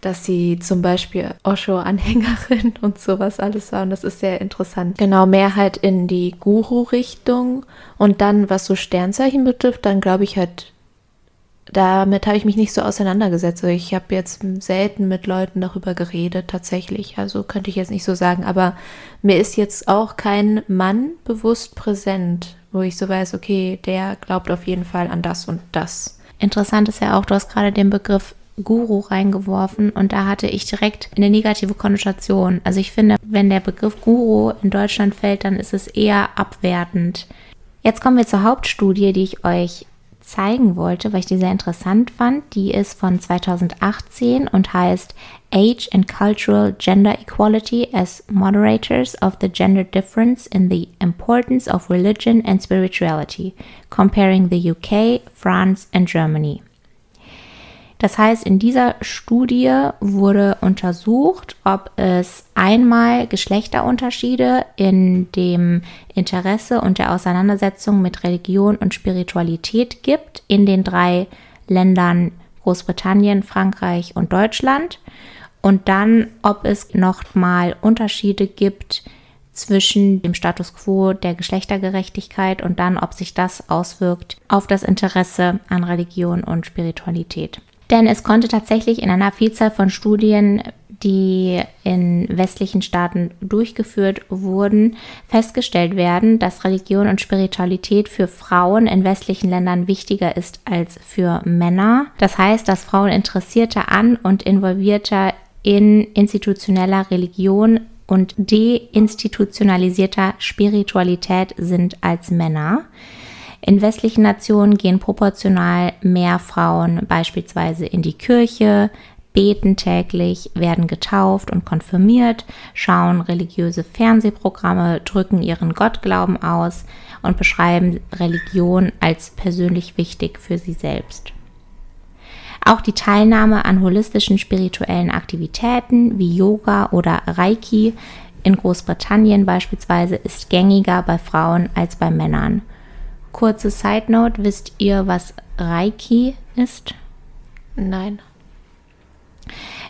dass sie zum Beispiel Osho-Anhängerin *laughs* und sowas alles war. Und das ist sehr interessant. Genau, mehr halt in die Guru-Richtung. Und dann, was so Sternzeichen betrifft, dann glaube ich halt damit habe ich mich nicht so auseinandergesetzt. Also ich habe jetzt selten mit Leuten darüber geredet, tatsächlich. Also könnte ich jetzt nicht so sagen. Aber mir ist jetzt auch kein Mann bewusst präsent, wo ich so weiß, okay, der glaubt auf jeden Fall an das und das. Interessant ist ja auch, du hast gerade den Begriff Guru reingeworfen und da hatte ich direkt eine negative Konnotation. Also ich finde, wenn der Begriff Guru in Deutschland fällt, dann ist es eher abwertend. Jetzt kommen wir zur Hauptstudie, die ich euch zeigen wollte, weil ich die sehr interessant fand. Die ist von 2018 und heißt Age and Cultural Gender Equality as Moderators of the Gender Difference in the Importance of Religion and Spirituality, comparing the UK, France and Germany. Das heißt, in dieser Studie wurde untersucht, ob es einmal Geschlechterunterschiede in dem Interesse und der Auseinandersetzung mit Religion und Spiritualität gibt in den drei Ländern Großbritannien, Frankreich und Deutschland. Und dann, ob es nochmal Unterschiede gibt zwischen dem Status quo der Geschlechtergerechtigkeit und dann, ob sich das auswirkt auf das Interesse an Religion und Spiritualität. Denn es konnte tatsächlich in einer Vielzahl von Studien, die in westlichen Staaten durchgeführt wurden, festgestellt werden, dass Religion und Spiritualität für Frauen in westlichen Ländern wichtiger ist als für Männer. Das heißt, dass Frauen interessierter an und involvierter in institutioneller Religion und deinstitutionalisierter Spiritualität sind als Männer. In westlichen Nationen gehen proportional mehr Frauen beispielsweise in die Kirche, beten täglich, werden getauft und konfirmiert, schauen religiöse Fernsehprogramme, drücken ihren Gottglauben aus und beschreiben Religion als persönlich wichtig für sie selbst. Auch die Teilnahme an holistischen spirituellen Aktivitäten wie Yoga oder Reiki in Großbritannien beispielsweise ist gängiger bei Frauen als bei Männern. Kurze Side Note, wisst ihr, was Reiki ist? Nein.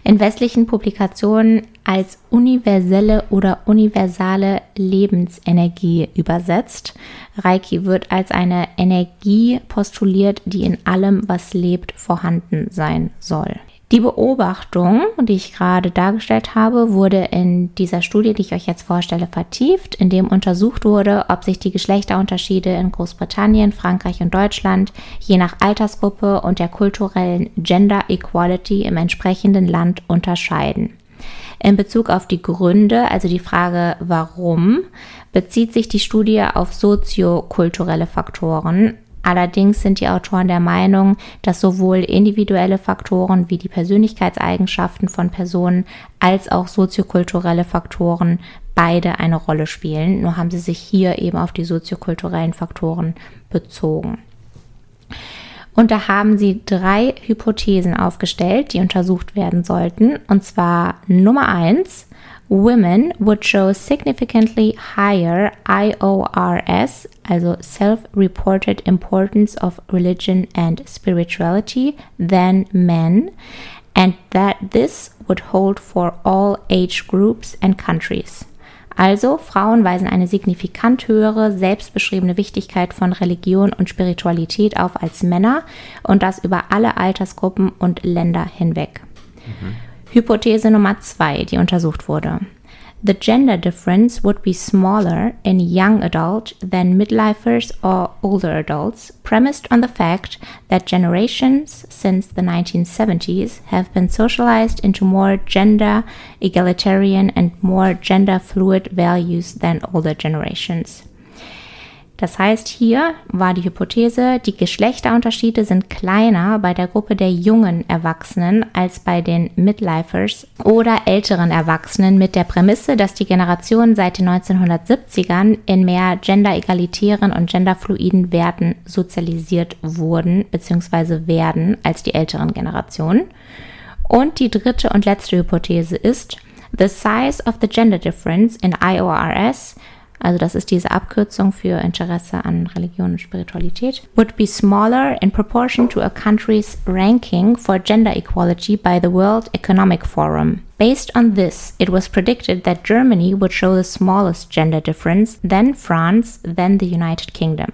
In westlichen Publikationen als universelle oder universale Lebensenergie übersetzt. Reiki wird als eine Energie postuliert, die in allem, was lebt, vorhanden sein soll. Die Beobachtung, die ich gerade dargestellt habe, wurde in dieser Studie, die ich euch jetzt vorstelle, vertieft, in dem untersucht wurde, ob sich die Geschlechterunterschiede in Großbritannien, Frankreich und Deutschland je nach Altersgruppe und der kulturellen Gender Equality im entsprechenden Land unterscheiden. In Bezug auf die Gründe, also die Frage warum, bezieht sich die Studie auf soziokulturelle Faktoren, Allerdings sind die Autoren der Meinung, dass sowohl individuelle Faktoren wie die Persönlichkeitseigenschaften von Personen als auch soziokulturelle Faktoren beide eine Rolle spielen. Nur haben sie sich hier eben auf die soziokulturellen Faktoren bezogen. Und da haben sie drei Hypothesen aufgestellt, die untersucht werden sollten. Und zwar Nummer eins, women would show significantly higher IORS, also self-reported importance of religion and spirituality, than men, and that this would hold for all age groups and countries. Also, Frauen weisen eine signifikant höhere selbstbeschriebene Wichtigkeit von Religion und Spiritualität auf als Männer und das über alle Altersgruppen und Länder hinweg. Mhm. Hypothese Nummer zwei, die untersucht wurde. The gender difference would be smaller in young adult than midlifers or older adults, premised on the fact that generations since the 1970s have been socialized into more gender egalitarian and more gender fluid values than older generations. Das heißt, hier war die Hypothese, die Geschlechterunterschiede sind kleiner bei der Gruppe der jungen Erwachsenen als bei den Midlifers oder älteren Erwachsenen mit der Prämisse, dass die Generationen seit den 1970ern in mehr genderegalitären und genderfluiden Werten sozialisiert wurden bzw. werden als die älteren Generationen. Und die dritte und letzte Hypothese ist, the size of the gender difference in IORS also das ist diese Abkürzung für Interesse an Religion und Spiritualität, would be smaller in proportion to a country's ranking for gender equality by the World Economic Forum. Based on this, it was predicted that Germany would show the smallest gender difference, then France, then the United Kingdom.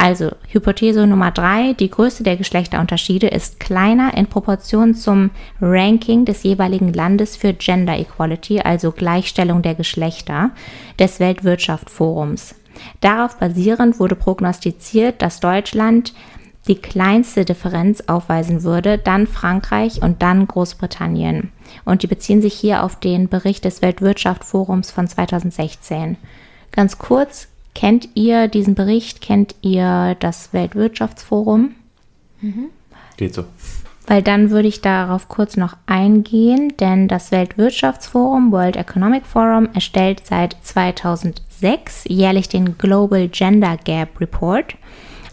Also Hypothese Nummer drei, die Größe der Geschlechterunterschiede ist kleiner in Proportion zum Ranking des jeweiligen Landes für Gender Equality, also Gleichstellung der Geschlechter, des Weltwirtschaftsforums. Darauf basierend wurde prognostiziert, dass Deutschland die kleinste Differenz aufweisen würde, dann Frankreich und dann Großbritannien. Und die beziehen sich hier auf den Bericht des Weltwirtschaftsforums von 2016. Ganz kurz, Kennt ihr diesen Bericht? Kennt ihr das Weltwirtschaftsforum? Mhm. Geht so. Weil dann würde ich darauf kurz noch eingehen, denn das Weltwirtschaftsforum, World Economic Forum, erstellt seit 2006 jährlich den Global Gender Gap Report,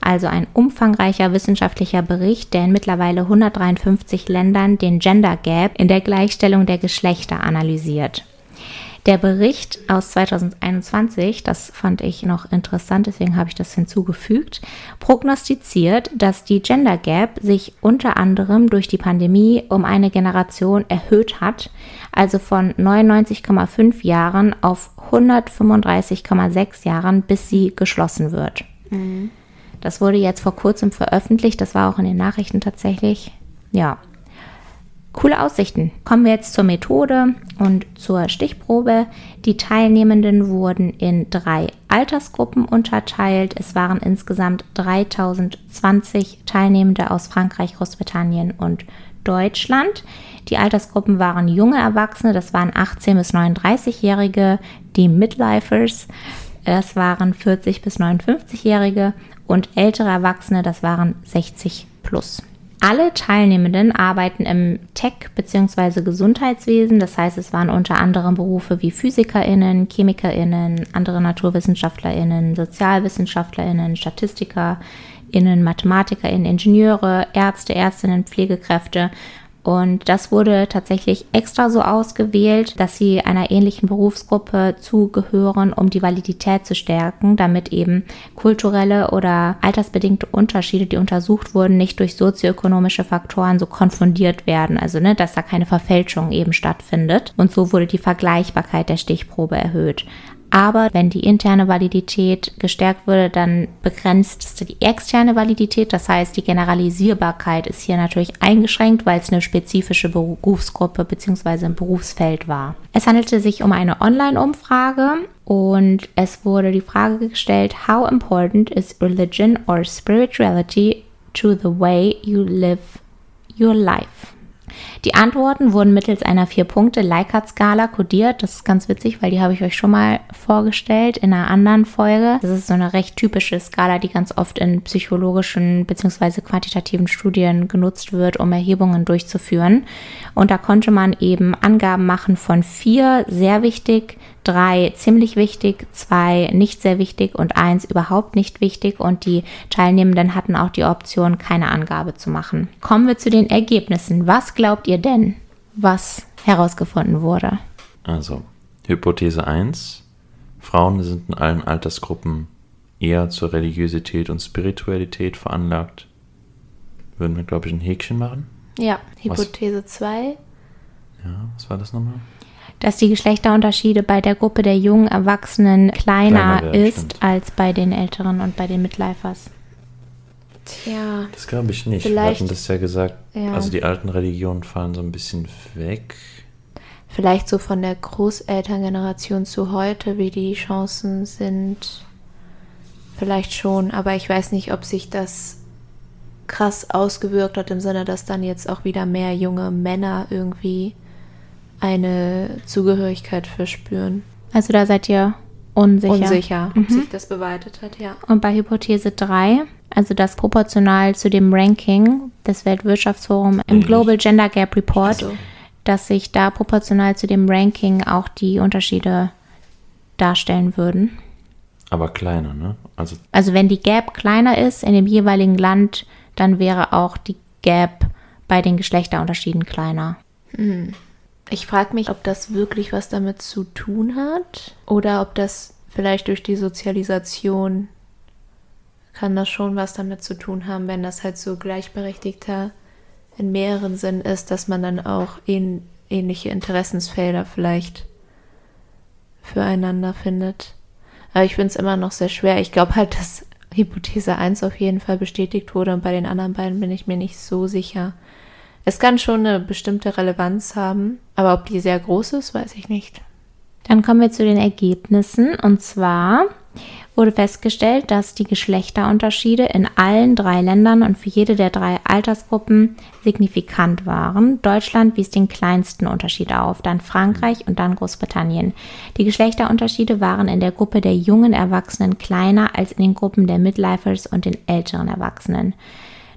also ein umfangreicher wissenschaftlicher Bericht, der in mittlerweile 153 Ländern den Gender Gap in der Gleichstellung der Geschlechter analysiert. Der Bericht aus 2021, das fand ich noch interessant, deswegen habe ich das hinzugefügt, prognostiziert, dass die Gender Gap sich unter anderem durch die Pandemie um eine Generation erhöht hat, also von 99,5 Jahren auf 135,6 Jahren, bis sie geschlossen wird. Mhm. Das wurde jetzt vor kurzem veröffentlicht, das war auch in den Nachrichten tatsächlich. Ja, Coole Aussichten. Kommen wir jetzt zur Methode und zur Stichprobe. Die Teilnehmenden wurden in drei Altersgruppen unterteilt. Es waren insgesamt 3020 Teilnehmende aus Frankreich, Großbritannien und Deutschland. Die Altersgruppen waren junge Erwachsene, das waren 18 bis 39-Jährige, die Midlifers, das waren 40 bis 59-Jährige und ältere Erwachsene, das waren 60 plus. Alle Teilnehmenden arbeiten im Tech- bzw. Gesundheitswesen. Das heißt, es waren unter anderem Berufe wie PhysikerInnen, ChemikerInnen, andere NaturwissenschaftlerInnen, SozialwissenschaftlerInnen, StatistikerInnen, MathematikerInnen, Ingenieure, Ärzte, Ärztinnen, Pflegekräfte und das wurde tatsächlich extra so ausgewählt, dass sie einer ähnlichen Berufsgruppe zugehören, um die Validität zu stärken, damit eben kulturelle oder altersbedingte Unterschiede, die untersucht wurden, nicht durch sozioökonomische Faktoren so konfundiert werden. Also, ne, dass da keine Verfälschung eben stattfindet. Und so wurde die Vergleichbarkeit der Stichprobe erhöht. Aber wenn die interne Validität gestärkt würde, dann begrenzt es die externe Validität. Das heißt, die Generalisierbarkeit ist hier natürlich eingeschränkt, weil es eine spezifische Berufsgruppe bzw. ein Berufsfeld war. Es handelte sich um eine Online-Umfrage und es wurde die Frage gestellt, how important is religion or spirituality to the way you live your life? Die Antworten wurden mittels einer Vier-Punkte-Likert-Skala kodiert. Das ist ganz witzig, weil die habe ich euch schon mal vorgestellt in einer anderen Folge. Das ist so eine recht typische Skala, die ganz oft in psychologischen bzw. quantitativen Studien genutzt wird, um Erhebungen durchzuführen. Und da konnte man eben Angaben machen von vier, sehr wichtig, drei ziemlich wichtig, zwei nicht sehr wichtig und eins überhaupt nicht wichtig und die Teilnehmenden hatten auch die Option, keine Angabe zu machen. Kommen wir zu den Ergebnissen. Was glaubt ihr denn, was herausgefunden wurde? Also, Hypothese 1. Frauen sind in allen Altersgruppen eher zur Religiosität und Spiritualität veranlagt. Würden wir, glaube ich, ein Häkchen machen? Ja, Hypothese 2. Ja, was war das nochmal? Dass die Geschlechterunterschiede bei der Gruppe der jungen Erwachsenen kleiner, kleiner ist stimmt. als bei den Älteren und bei den Midlifers. Tja. Das glaube ich nicht. Wir hatten das ja gesagt. Ja. Also die alten Religionen fallen so ein bisschen weg. Vielleicht so von der Großelterngeneration zu heute, wie die Chancen sind. Vielleicht schon, aber ich weiß nicht, ob sich das krass ausgewirkt hat im Sinne, dass dann jetzt auch wieder mehr junge Männer irgendwie eine Zugehörigkeit verspüren. Also da seid ihr unsicher. Unsicher, ob mhm. sich das beweitet hat, ja. Und bei Hypothese 3, also das proportional zu dem Ranking des Weltwirtschaftsforums im Global Gender Gap Report, also. dass sich da proportional zu dem Ranking auch die Unterschiede darstellen würden. Aber kleiner, ne? Also, also wenn die Gap kleiner ist in dem jeweiligen Land, dann wäre auch die Gap bei den Geschlechterunterschieden kleiner. Hm. Ich frage mich, ob das wirklich was damit zu tun hat oder ob das vielleicht durch die Sozialisation kann das schon was damit zu tun haben, wenn das halt so gleichberechtigter in mehreren Sinn ist, dass man dann auch ähn ähnliche Interessensfelder vielleicht füreinander findet. Aber ich finde es immer noch sehr schwer. Ich glaube halt, dass Hypothese 1 auf jeden Fall bestätigt wurde und bei den anderen beiden bin ich mir nicht so sicher. Es kann schon eine bestimmte Relevanz haben, aber ob die sehr groß ist, weiß ich nicht. Dann kommen wir zu den Ergebnissen. Und zwar wurde festgestellt, dass die Geschlechterunterschiede in allen drei Ländern und für jede der drei Altersgruppen signifikant waren. Deutschland wies den kleinsten Unterschied auf, dann Frankreich und dann Großbritannien. Die Geschlechterunterschiede waren in der Gruppe der jungen Erwachsenen kleiner als in den Gruppen der Midlifers und den älteren Erwachsenen.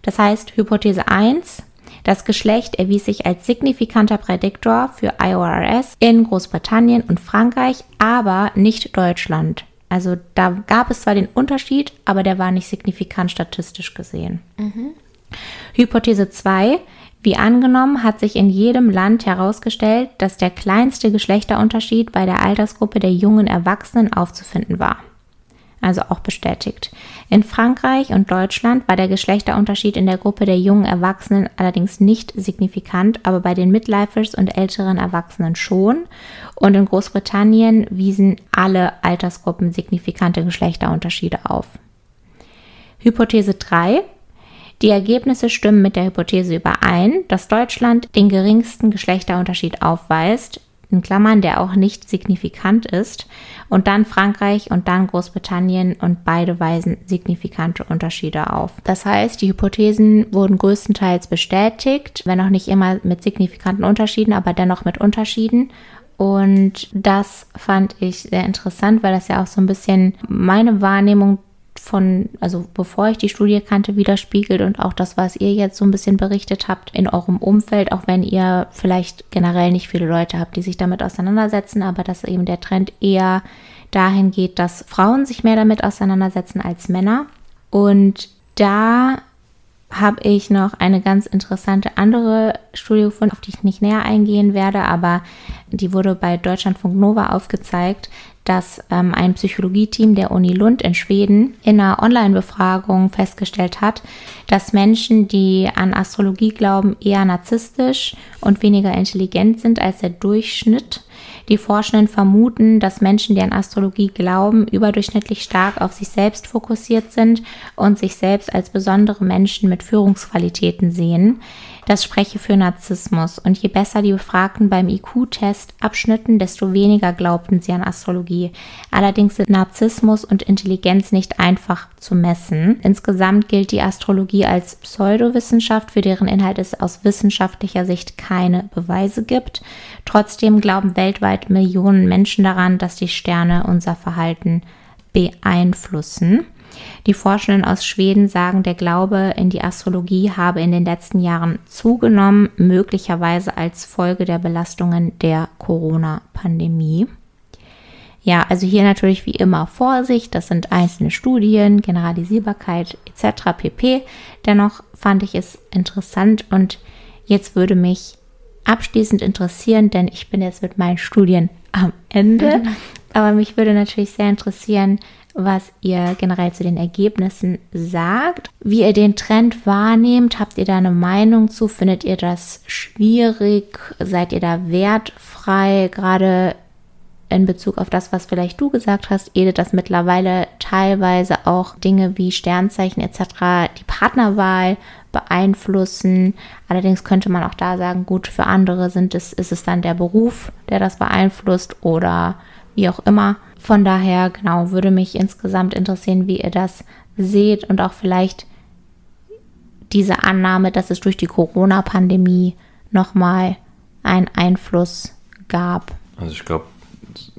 Das heißt, Hypothese 1, das Geschlecht erwies sich als signifikanter Prädiktor für IORS in Großbritannien und Frankreich, aber nicht Deutschland. Also da gab es zwar den Unterschied, aber der war nicht signifikant statistisch gesehen. Mhm. Hypothese 2. Wie angenommen hat sich in jedem Land herausgestellt, dass der kleinste Geschlechterunterschied bei der Altersgruppe der jungen Erwachsenen aufzufinden war also auch bestätigt. In Frankreich und Deutschland war der Geschlechterunterschied in der Gruppe der jungen Erwachsenen allerdings nicht signifikant, aber bei den Midlifers und älteren Erwachsenen schon. Und in Großbritannien wiesen alle Altersgruppen signifikante Geschlechterunterschiede auf. Hypothese 3. Die Ergebnisse stimmen mit der Hypothese überein, dass Deutschland den geringsten Geschlechterunterschied aufweist, in Klammern, der auch nicht signifikant ist, und dann Frankreich und dann Großbritannien und beide weisen signifikante Unterschiede auf. Das heißt, die Hypothesen wurden größtenteils bestätigt, wenn auch nicht immer mit signifikanten Unterschieden, aber dennoch mit Unterschieden. Und das fand ich sehr interessant, weil das ja auch so ein bisschen meine Wahrnehmung von, also bevor ich die Studie kannte, widerspiegelt und auch das, was ihr jetzt so ein bisschen berichtet habt in eurem Umfeld, auch wenn ihr vielleicht generell nicht viele Leute habt, die sich damit auseinandersetzen, aber dass eben der Trend eher dahin geht, dass Frauen sich mehr damit auseinandersetzen als Männer. Und da habe ich noch eine ganz interessante andere Studie gefunden, auf die ich nicht näher eingehen werde, aber die wurde bei Deutschlandfunk Nova aufgezeigt, dass ähm, ein Psychologieteam der Uni Lund in Schweden in einer Online-Befragung festgestellt hat, dass Menschen, die an Astrologie glauben, eher narzisstisch und weniger intelligent sind als der Durchschnitt. Die Forschenden vermuten, dass Menschen, die an Astrologie glauben, überdurchschnittlich stark auf sich selbst fokussiert sind und sich selbst als besondere Menschen mit Führungsqualitäten sehen. Das spreche für Narzissmus. Und je besser die Befragten beim IQ-Test abschnitten, desto weniger glaubten sie an Astrologie. Allerdings sind Narzissmus und Intelligenz nicht einfach zu messen. Insgesamt gilt die Astrologie als Pseudowissenschaft, für deren Inhalt es aus wissenschaftlicher Sicht keine Beweise gibt. Trotzdem glauben weltweit Millionen Menschen daran, dass die Sterne unser Verhalten beeinflussen. Die Forschenden aus Schweden sagen, der Glaube in die Astrologie habe in den letzten Jahren zugenommen, möglicherweise als Folge der Belastungen der Corona-Pandemie. Ja, also hier natürlich wie immer Vorsicht, das sind einzelne Studien, Generalisierbarkeit etc. pp. Dennoch fand ich es interessant und jetzt würde mich abschließend interessieren, denn ich bin jetzt mit meinen Studien am Ende, mhm. aber mich würde natürlich sehr interessieren, was ihr generell zu den Ergebnissen sagt, wie ihr den Trend wahrnehmt. Habt ihr da eine Meinung zu? Findet ihr das schwierig? Seid ihr da wertfrei? Gerade in Bezug auf das, was vielleicht du gesagt hast, Edith, dass mittlerweile teilweise auch Dinge wie Sternzeichen etc. die Partnerwahl beeinflussen. Allerdings könnte man auch da sagen, gut, für andere sind es, ist es dann der Beruf, der das beeinflusst oder wie auch immer. Von daher, genau, würde mich insgesamt interessieren, wie ihr das seht und auch vielleicht diese Annahme, dass es durch die Corona-Pandemie nochmal einen Einfluss gab. Also ich glaube,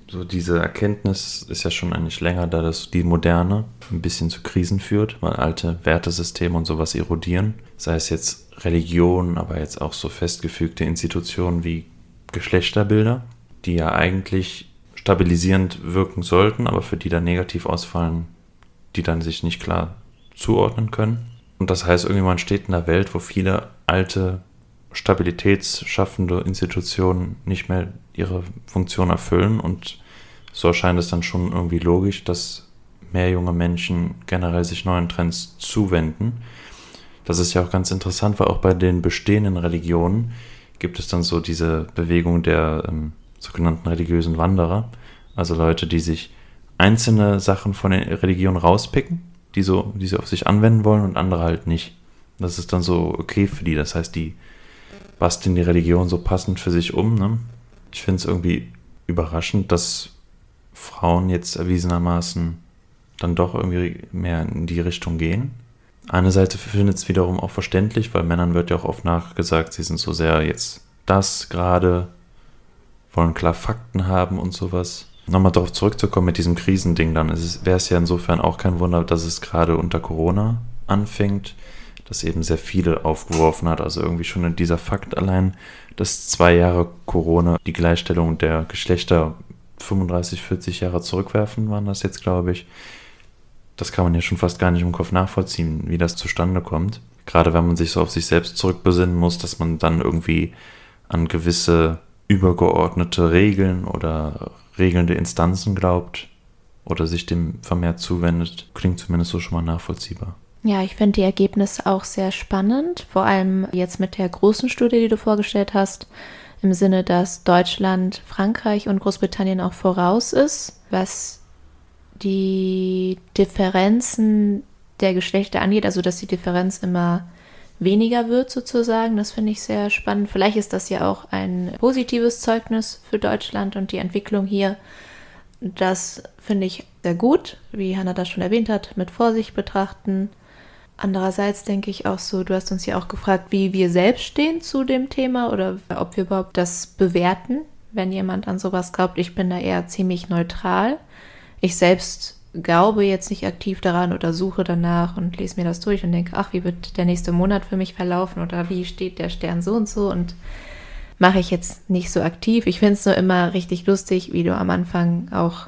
so diese Erkenntnis ist ja schon eigentlich länger, da das die Moderne ein bisschen zu Krisen führt, weil alte Wertesysteme und sowas erodieren. Sei es jetzt Religion, aber jetzt auch so festgefügte Institutionen wie Geschlechterbilder, die ja eigentlich stabilisierend wirken sollten, aber für die dann negativ ausfallen, die dann sich nicht klar zuordnen können. Und das heißt, irgendwie man steht in einer Welt, wo viele alte, stabilitätsschaffende Institutionen nicht mehr ihre Funktion erfüllen und so erscheint es dann schon irgendwie logisch, dass mehr junge Menschen generell sich neuen Trends zuwenden. Das ist ja auch ganz interessant, weil auch bei den bestehenden Religionen gibt es dann so diese Bewegung der ähm, sogenannten religiösen Wanderer, also Leute, die sich einzelne Sachen von den Religionen rauspicken, die so, die sie auf sich anwenden wollen und andere halt nicht. Das ist dann so okay für die. Das heißt, die basteln die Religion so passend für sich um. Ne? Ich finde es irgendwie überraschend, dass Frauen jetzt erwiesenermaßen dann doch irgendwie mehr in die Richtung gehen. Eine Seite findet es wiederum auch verständlich, weil Männern wird ja auch oft nachgesagt, sie sind so sehr jetzt das gerade wollen klar Fakten haben und sowas. Nochmal darauf zurückzukommen mit diesem Krisending, dann wäre es ja insofern auch kein Wunder, dass es gerade unter Corona anfängt, dass eben sehr viele aufgeworfen hat. Also irgendwie schon dieser Fakt allein, dass zwei Jahre Corona die Gleichstellung der Geschlechter 35, 40 Jahre zurückwerfen, waren das jetzt, glaube ich. Das kann man ja schon fast gar nicht im Kopf nachvollziehen, wie das zustande kommt. Gerade wenn man sich so auf sich selbst zurückbesinnen muss, dass man dann irgendwie an gewisse übergeordnete Regeln oder regelnde Instanzen glaubt oder sich dem vermehrt zuwendet, klingt zumindest so schon mal nachvollziehbar. Ja, ich finde die Ergebnisse auch sehr spannend, vor allem jetzt mit der großen Studie, die du vorgestellt hast, im Sinne, dass Deutschland, Frankreich und Großbritannien auch voraus ist, was die Differenzen der Geschlechter angeht, also dass die Differenz immer weniger wird sozusagen. Das finde ich sehr spannend. Vielleicht ist das ja auch ein positives Zeugnis für Deutschland und die Entwicklung hier. Das finde ich sehr gut, wie Hanna das schon erwähnt hat, mit Vorsicht betrachten. Andererseits denke ich auch so, du hast uns ja auch gefragt, wie wir selbst stehen zu dem Thema oder ob wir überhaupt das bewerten, wenn jemand an sowas glaubt. Ich bin da eher ziemlich neutral. Ich selbst glaube jetzt nicht aktiv daran oder suche danach und lese mir das durch und denke, ach, wie wird der nächste Monat für mich verlaufen oder wie steht der Stern so und so und mache ich jetzt nicht so aktiv. Ich finde es nur immer richtig lustig, wie du am Anfang auch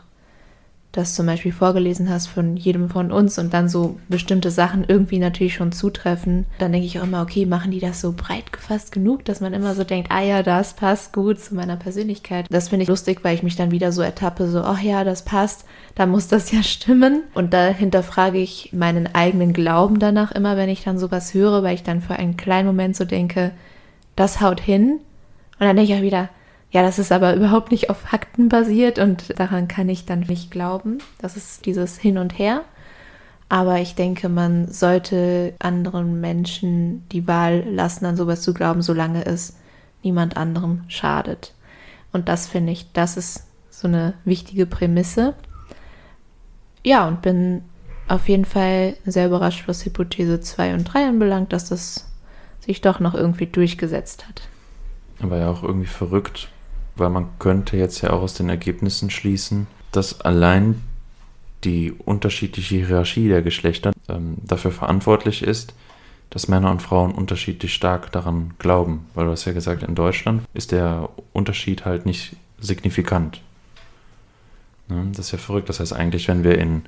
das zum Beispiel vorgelesen hast von jedem von uns und dann so bestimmte Sachen irgendwie natürlich schon zutreffen, dann denke ich auch immer, okay, machen die das so breit gefasst genug, dass man immer so denkt, ah ja, das passt gut zu meiner Persönlichkeit. Das finde ich lustig, weil ich mich dann wieder so ertappe, so, ach ja, das passt, da muss das ja stimmen. Und da hinterfrage ich meinen eigenen Glauben danach immer, wenn ich dann sowas höre, weil ich dann für einen kleinen Moment so denke, das haut hin. Und dann denke ich auch wieder, ja, das ist aber überhaupt nicht auf Fakten basiert und daran kann ich dann nicht glauben. Das ist dieses Hin und Her. Aber ich denke, man sollte anderen Menschen die Wahl lassen, an sowas zu glauben, solange es niemand anderem schadet. Und das finde ich, das ist so eine wichtige Prämisse. Ja, und bin auf jeden Fall sehr überrascht, was Hypothese 2 und 3 anbelangt, dass das sich doch noch irgendwie durchgesetzt hat. Aber ja auch irgendwie verrückt, weil man könnte jetzt ja auch aus den Ergebnissen schließen, dass allein die unterschiedliche Hierarchie der Geschlechter ähm, dafür verantwortlich ist, dass Männer und Frauen unterschiedlich stark daran glauben. Weil du hast ja gesagt, in Deutschland ist der Unterschied halt nicht signifikant. Ne? Das ist ja verrückt. Das heißt eigentlich, wenn wir in,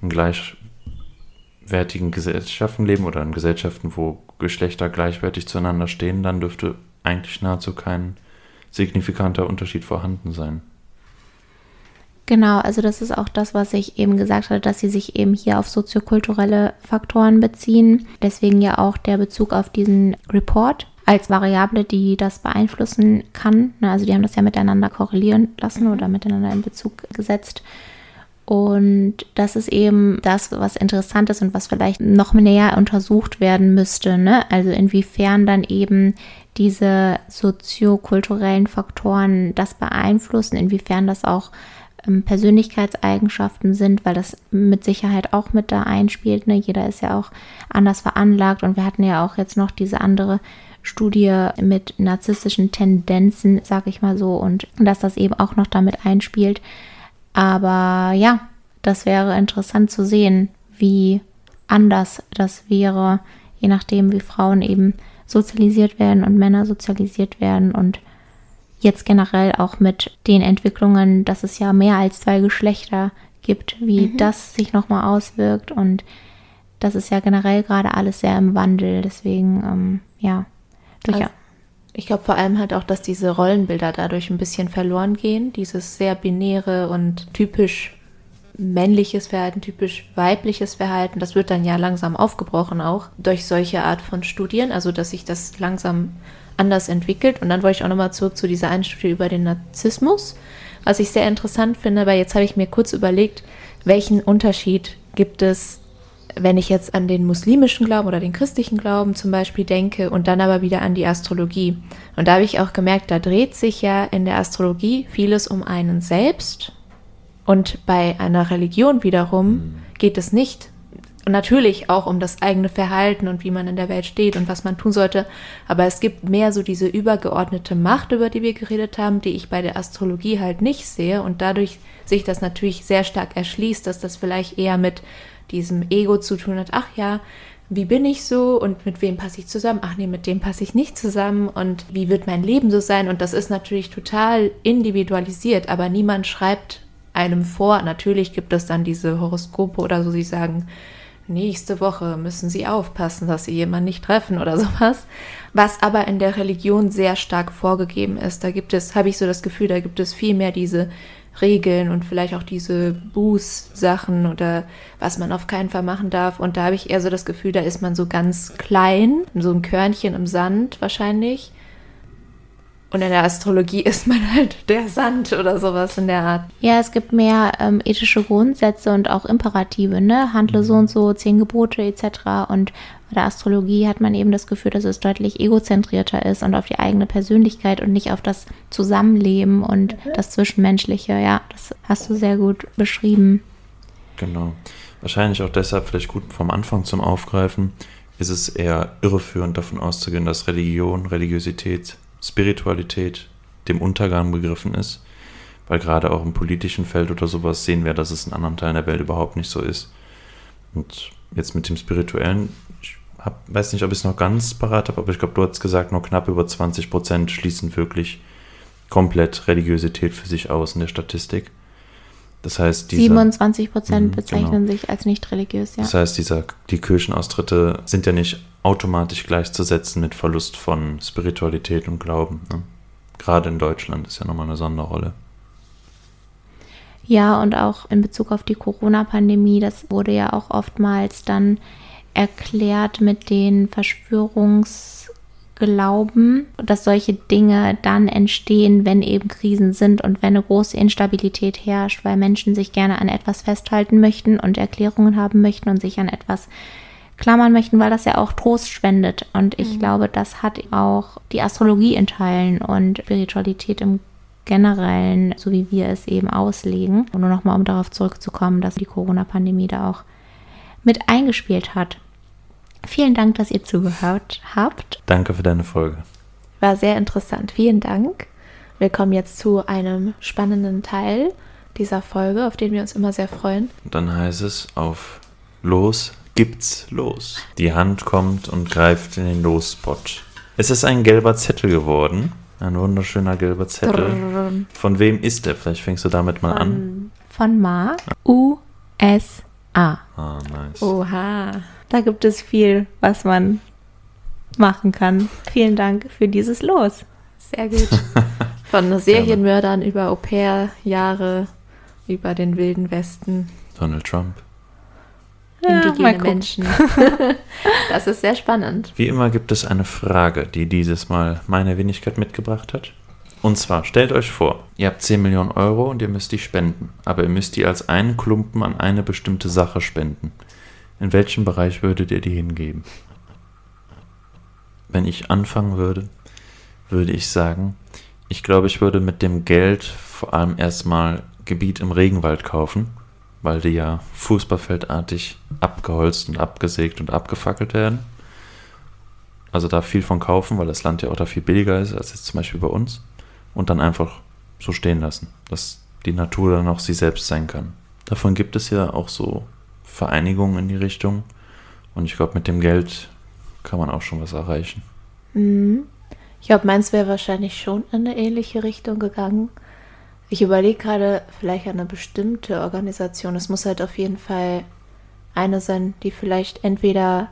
in gleichwertigen Gesellschaften leben oder in Gesellschaften, wo Geschlechter gleichwertig zueinander stehen, dann dürfte eigentlich nahezu kein signifikanter Unterschied vorhanden sein. Genau, also das ist auch das, was ich eben gesagt hatte, dass sie sich eben hier auf soziokulturelle Faktoren beziehen. Deswegen ja auch der Bezug auf diesen Report als Variable, die das beeinflussen kann. Also die haben das ja miteinander korrelieren lassen oder miteinander in Bezug gesetzt. Und das ist eben das, was interessant ist und was vielleicht noch näher untersucht werden müsste. Ne? Also inwiefern dann eben diese soziokulturellen Faktoren das beeinflussen, inwiefern das auch ähm, Persönlichkeitseigenschaften sind, weil das mit Sicherheit auch mit da einspielt. Ne? Jeder ist ja auch anders veranlagt und wir hatten ja auch jetzt noch diese andere Studie mit narzisstischen Tendenzen, sag ich mal so, und dass das eben auch noch damit einspielt. Aber ja, das wäre interessant zu sehen, wie anders das wäre, je nachdem, wie Frauen eben sozialisiert werden und Männer sozialisiert werden und jetzt generell auch mit den Entwicklungen, dass es ja mehr als zwei Geschlechter gibt, wie mhm. das sich nochmal auswirkt und das ist ja generell gerade alles sehr im Wandel, deswegen ähm, ja, durchaus. Also, ich glaube vor allem halt auch, dass diese Rollenbilder dadurch ein bisschen verloren gehen, dieses sehr binäre und typisch männliches Verhalten, typisch weibliches Verhalten, das wird dann ja langsam aufgebrochen auch durch solche Art von Studien, also dass sich das langsam anders entwickelt. Und dann wollte ich auch nochmal zurück zu dieser einen Studie über den Narzissmus, was ich sehr interessant finde, weil jetzt habe ich mir kurz überlegt, welchen Unterschied gibt es, wenn ich jetzt an den muslimischen Glauben oder den christlichen Glauben zum Beispiel denke und dann aber wieder an die Astrologie. Und da habe ich auch gemerkt, da dreht sich ja in der Astrologie vieles um einen selbst und bei einer Religion wiederum mhm. geht es nicht natürlich auch um das eigene Verhalten und wie man in der Welt steht und was man tun sollte. Aber es gibt mehr so diese übergeordnete Macht, über die wir geredet haben, die ich bei der Astrologie halt nicht sehe und dadurch sich das natürlich sehr stark erschließt, dass das vielleicht eher mit diesem Ego zu tun hat. Ach ja, wie bin ich so und mit wem passe ich zusammen? Ach nee, mit dem passe ich nicht zusammen und wie wird mein Leben so sein? Und das ist natürlich total individualisiert, aber niemand schreibt einem vor. Natürlich gibt es dann diese Horoskope oder so, sie sagen, nächste Woche müssen Sie aufpassen, dass Sie jemanden nicht treffen oder *laughs* sowas. Was aber in der Religion sehr stark vorgegeben ist. Da gibt es, habe ich so das Gefühl, da gibt es viel mehr diese Regeln und vielleicht auch diese Buß-Sachen oder was man auf keinen Fall machen darf. Und da habe ich eher so das Gefühl, da ist man so ganz klein, so ein Körnchen im Sand wahrscheinlich. Und in der Astrologie *laughs* ist man halt der Sand oder sowas in der Art. Ja, es gibt mehr ähm, ethische Grundsätze und auch Imperative, ne? Handle so und so, zehn Gebote etc. Und bei der Astrologie hat man eben das Gefühl, dass es deutlich egozentrierter ist und auf die eigene Persönlichkeit und nicht auf das Zusammenleben und mhm. das Zwischenmenschliche. Ja, das hast du sehr gut beschrieben. Genau. Wahrscheinlich auch deshalb vielleicht gut vom Anfang zum Aufgreifen, ist es eher irreführend davon auszugehen, dass Religion, Religiosität Spiritualität dem Untergang begriffen ist, Weil gerade auch im politischen Feld oder sowas sehen wir, dass es in anderen Teilen der Welt überhaupt nicht so ist. Und jetzt mit dem Spirituellen, ich hab, weiß nicht, ob ich es noch ganz parat habe, aber ich glaube, du hast gesagt, nur knapp über 20 Prozent schließen wirklich komplett Religiosität für sich aus in der Statistik. Das heißt, dieser, 27 Prozent Mhm, bezeichnen genau. sich als nicht religiös, ja. das heißt, dieser, die Kirchenaustritte sind ja nicht automatisch gleichzusetzen mit Verlust von Spiritualität und Glauben. Ne? Gerade in Deutschland ist ja nochmal eine Sonderrolle. Ja, und auch in Bezug auf die Corona-Pandemie, das wurde ja auch oftmals dann erklärt mit den Verschwörungsglauben, dass solche Dinge dann entstehen, wenn eben Krisen sind und wenn eine große Instabilität herrscht, weil Menschen sich gerne an etwas festhalten möchten und Erklärungen haben möchten und sich an etwas klammern möchten, weil das ja auch Trost spendet. Und ich glaube, das hat auch die Astrologie in Teilen und Spiritualität im Generellen, so wie wir es eben auslegen. Und nur nochmal, um darauf zurückzukommen, dass die Corona-Pandemie da auch mit eingespielt hat. Vielen Dank, dass ihr zugehört habt. Danke für deine Folge. War sehr interessant. Vielen Dank. Wir kommen jetzt zu einem spannenden Teil dieser Folge, auf den wir uns immer sehr freuen. Und dann heißt es auf Los gibt's los. Die Hand kommt und greift in den Lospot. Es ist ein gelber Zettel geworden. Ein wunderschöner gelber Zettel. Von wem ist der? Vielleicht fängst du damit mal an. Von Mark USA. Ah, nice. Oha. Da gibt es viel, was man machen kann. Vielen Dank für dieses Los. Sehr gut. Von Serienmördern über Au-pair-Jahre, über den Wilden Westen, Donald Trump. Ja, indigene gucken. Menschen. *laughs* das ist sehr spannend. Wie immer gibt es eine Frage, die dieses Mal meine Wenigkeit mitgebracht hat. Und zwar, stellt euch vor, ihr habt 10 Millionen Euro und ihr müsst die spenden. Aber ihr müsst die als einen Klumpen an eine bestimmte Sache spenden. In welchem Bereich würdet ihr die hingeben? Wenn ich anfangen würde, würde ich sagen, ich glaube, ich würde mit dem Geld vor allem erstmal Gebiet im Regenwald kaufen, weil die ja fußballfeldartig abgeholzt und abgesägt und abgefackelt werden. Also da viel von kaufen, weil das Land ja auch da viel billiger ist als jetzt zum Beispiel bei uns. Und dann einfach so stehen lassen, dass die Natur dann auch sie selbst sein kann. Davon gibt es ja auch so Vereinigungen in die Richtung. Und ich glaube, mit dem Geld kann man auch schon was erreichen. Mhm. Ich glaube, meins wäre wahrscheinlich schon in eine ähnliche Richtung gegangen. Ich überlege gerade vielleicht eine bestimmte Organisation. Es muss halt auf jeden Fall eine sein, die vielleicht entweder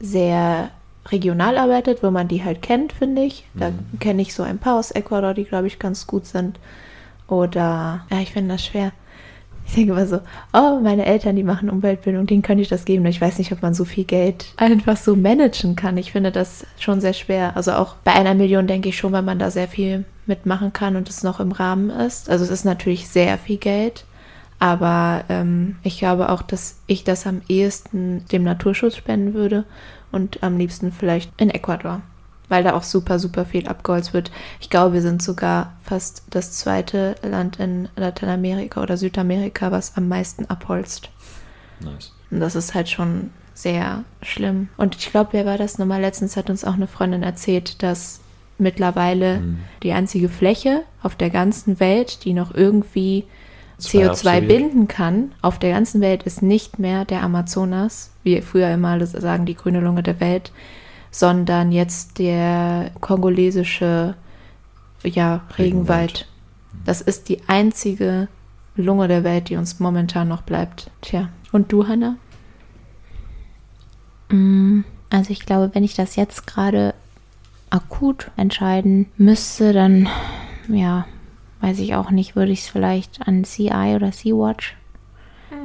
sehr regional arbeitet, wo man die halt kennt, finde ich. Da Mhm. kenne ich so ein paar aus Ecuador, die, glaube ich, ganz gut sind. Oder, ja, ich finde das schwer. Ich denke immer so, oh, meine Eltern, die machen Umweltbildung, denen könnte ich das geben. Ich weiß nicht, ob man so viel Geld einfach so managen kann. Ich finde das schon sehr schwer. Also auch bei einer Million denke ich schon, weil man da sehr viel mitmachen kann und es noch im Rahmen ist. Also es ist natürlich sehr viel Geld. Aber ähm, ich glaube auch, dass ich das am ehesten dem Naturschutz spenden würde und am liebsten vielleicht in Ecuador, weil da auch super, super viel abgeholzt wird. Ich glaube, wir sind sogar fast das zweite Land in Lateinamerika oder Südamerika, was am meisten abholzt. Nice. Und das ist halt schon sehr schlimm. Und ich glaube, wer war das nochmal? Letztens hat uns auch eine Freundin erzählt, dass mittlerweile Mhm. die einzige Fläche auf der ganzen Welt, die noch irgendwie Zwei CO2 absorbiert. binden kann, auf der ganzen Welt ist nicht mehr der Amazonas, wie früher immer alle sagen, die grüne Lunge der Welt, sondern jetzt der kongolesische ja, Regenwald. Regenwald. Das ist die einzige Lunge der Welt, die uns momentan noch bleibt. Tja, und du, Hanna? Mm, Also ich glaube, wenn ich das jetzt gerade akut entscheiden müsste, dann, ja, weiß ich auch nicht, würde ich es vielleicht an CI oder Sea-Watch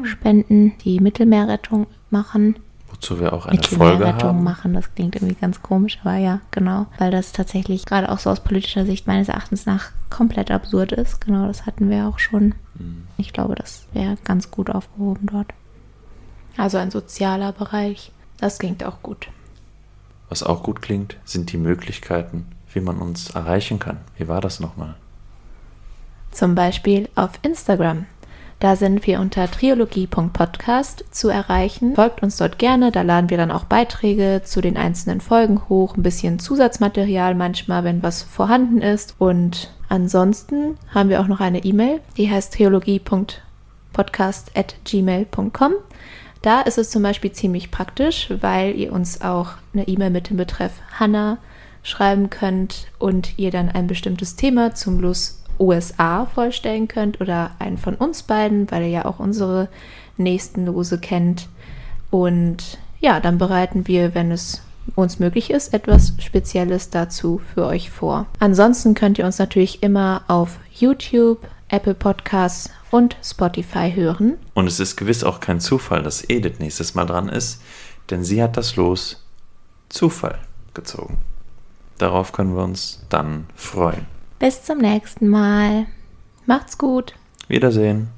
spenden, die Mittelmeerrettung machen. Wozu wir auch eine Folge Mittelmeerrettung haben. machen, das klingt irgendwie ganz komisch, aber ja, genau. Weil das tatsächlich gerade auch so aus politischer Sicht meines Erachtens nach komplett absurd ist. Genau, das hatten wir auch schon. Mhm. Ich glaube, das wäre ganz gut aufgehoben dort. Also ein sozialer Bereich. Das klingt auch gut. Was auch gut klingt, sind die Möglichkeiten, wie man uns erreichen kann. Wie war das nochmal? Zum Beispiel auf Instagram. Da sind wir unter triologie.podcast zu erreichen. Folgt uns dort gerne, da laden wir dann auch Beiträge zu den einzelnen Folgen hoch, ein bisschen Zusatzmaterial manchmal, wenn was vorhanden ist. Und Ansonsten haben wir auch noch eine E-Mail, die heißt theologie.podcast.gmail.com. Da ist es zum Beispiel ziemlich praktisch, weil ihr uns auch eine E-Mail mit dem Betreff Hanna schreiben könnt und ihr dann ein bestimmtes Thema zum Los USA vorstellen könnt oder einen von uns beiden, weil ihr ja auch unsere nächsten Lose kennt. Und ja, dann bereiten wir, wenn es uns möglich ist, etwas Spezielles dazu für euch vor. Ansonsten könnt ihr uns natürlich immer auf YouTube, Apple Podcasts und Spotify hören. Und es ist gewiss auch kein Zufall, dass Edith nächstes Mal dran ist, denn sie hat das Los Zufall gezogen. Darauf können wir uns dann freuen. Bis zum nächsten Mal. Macht's gut. Wiedersehen.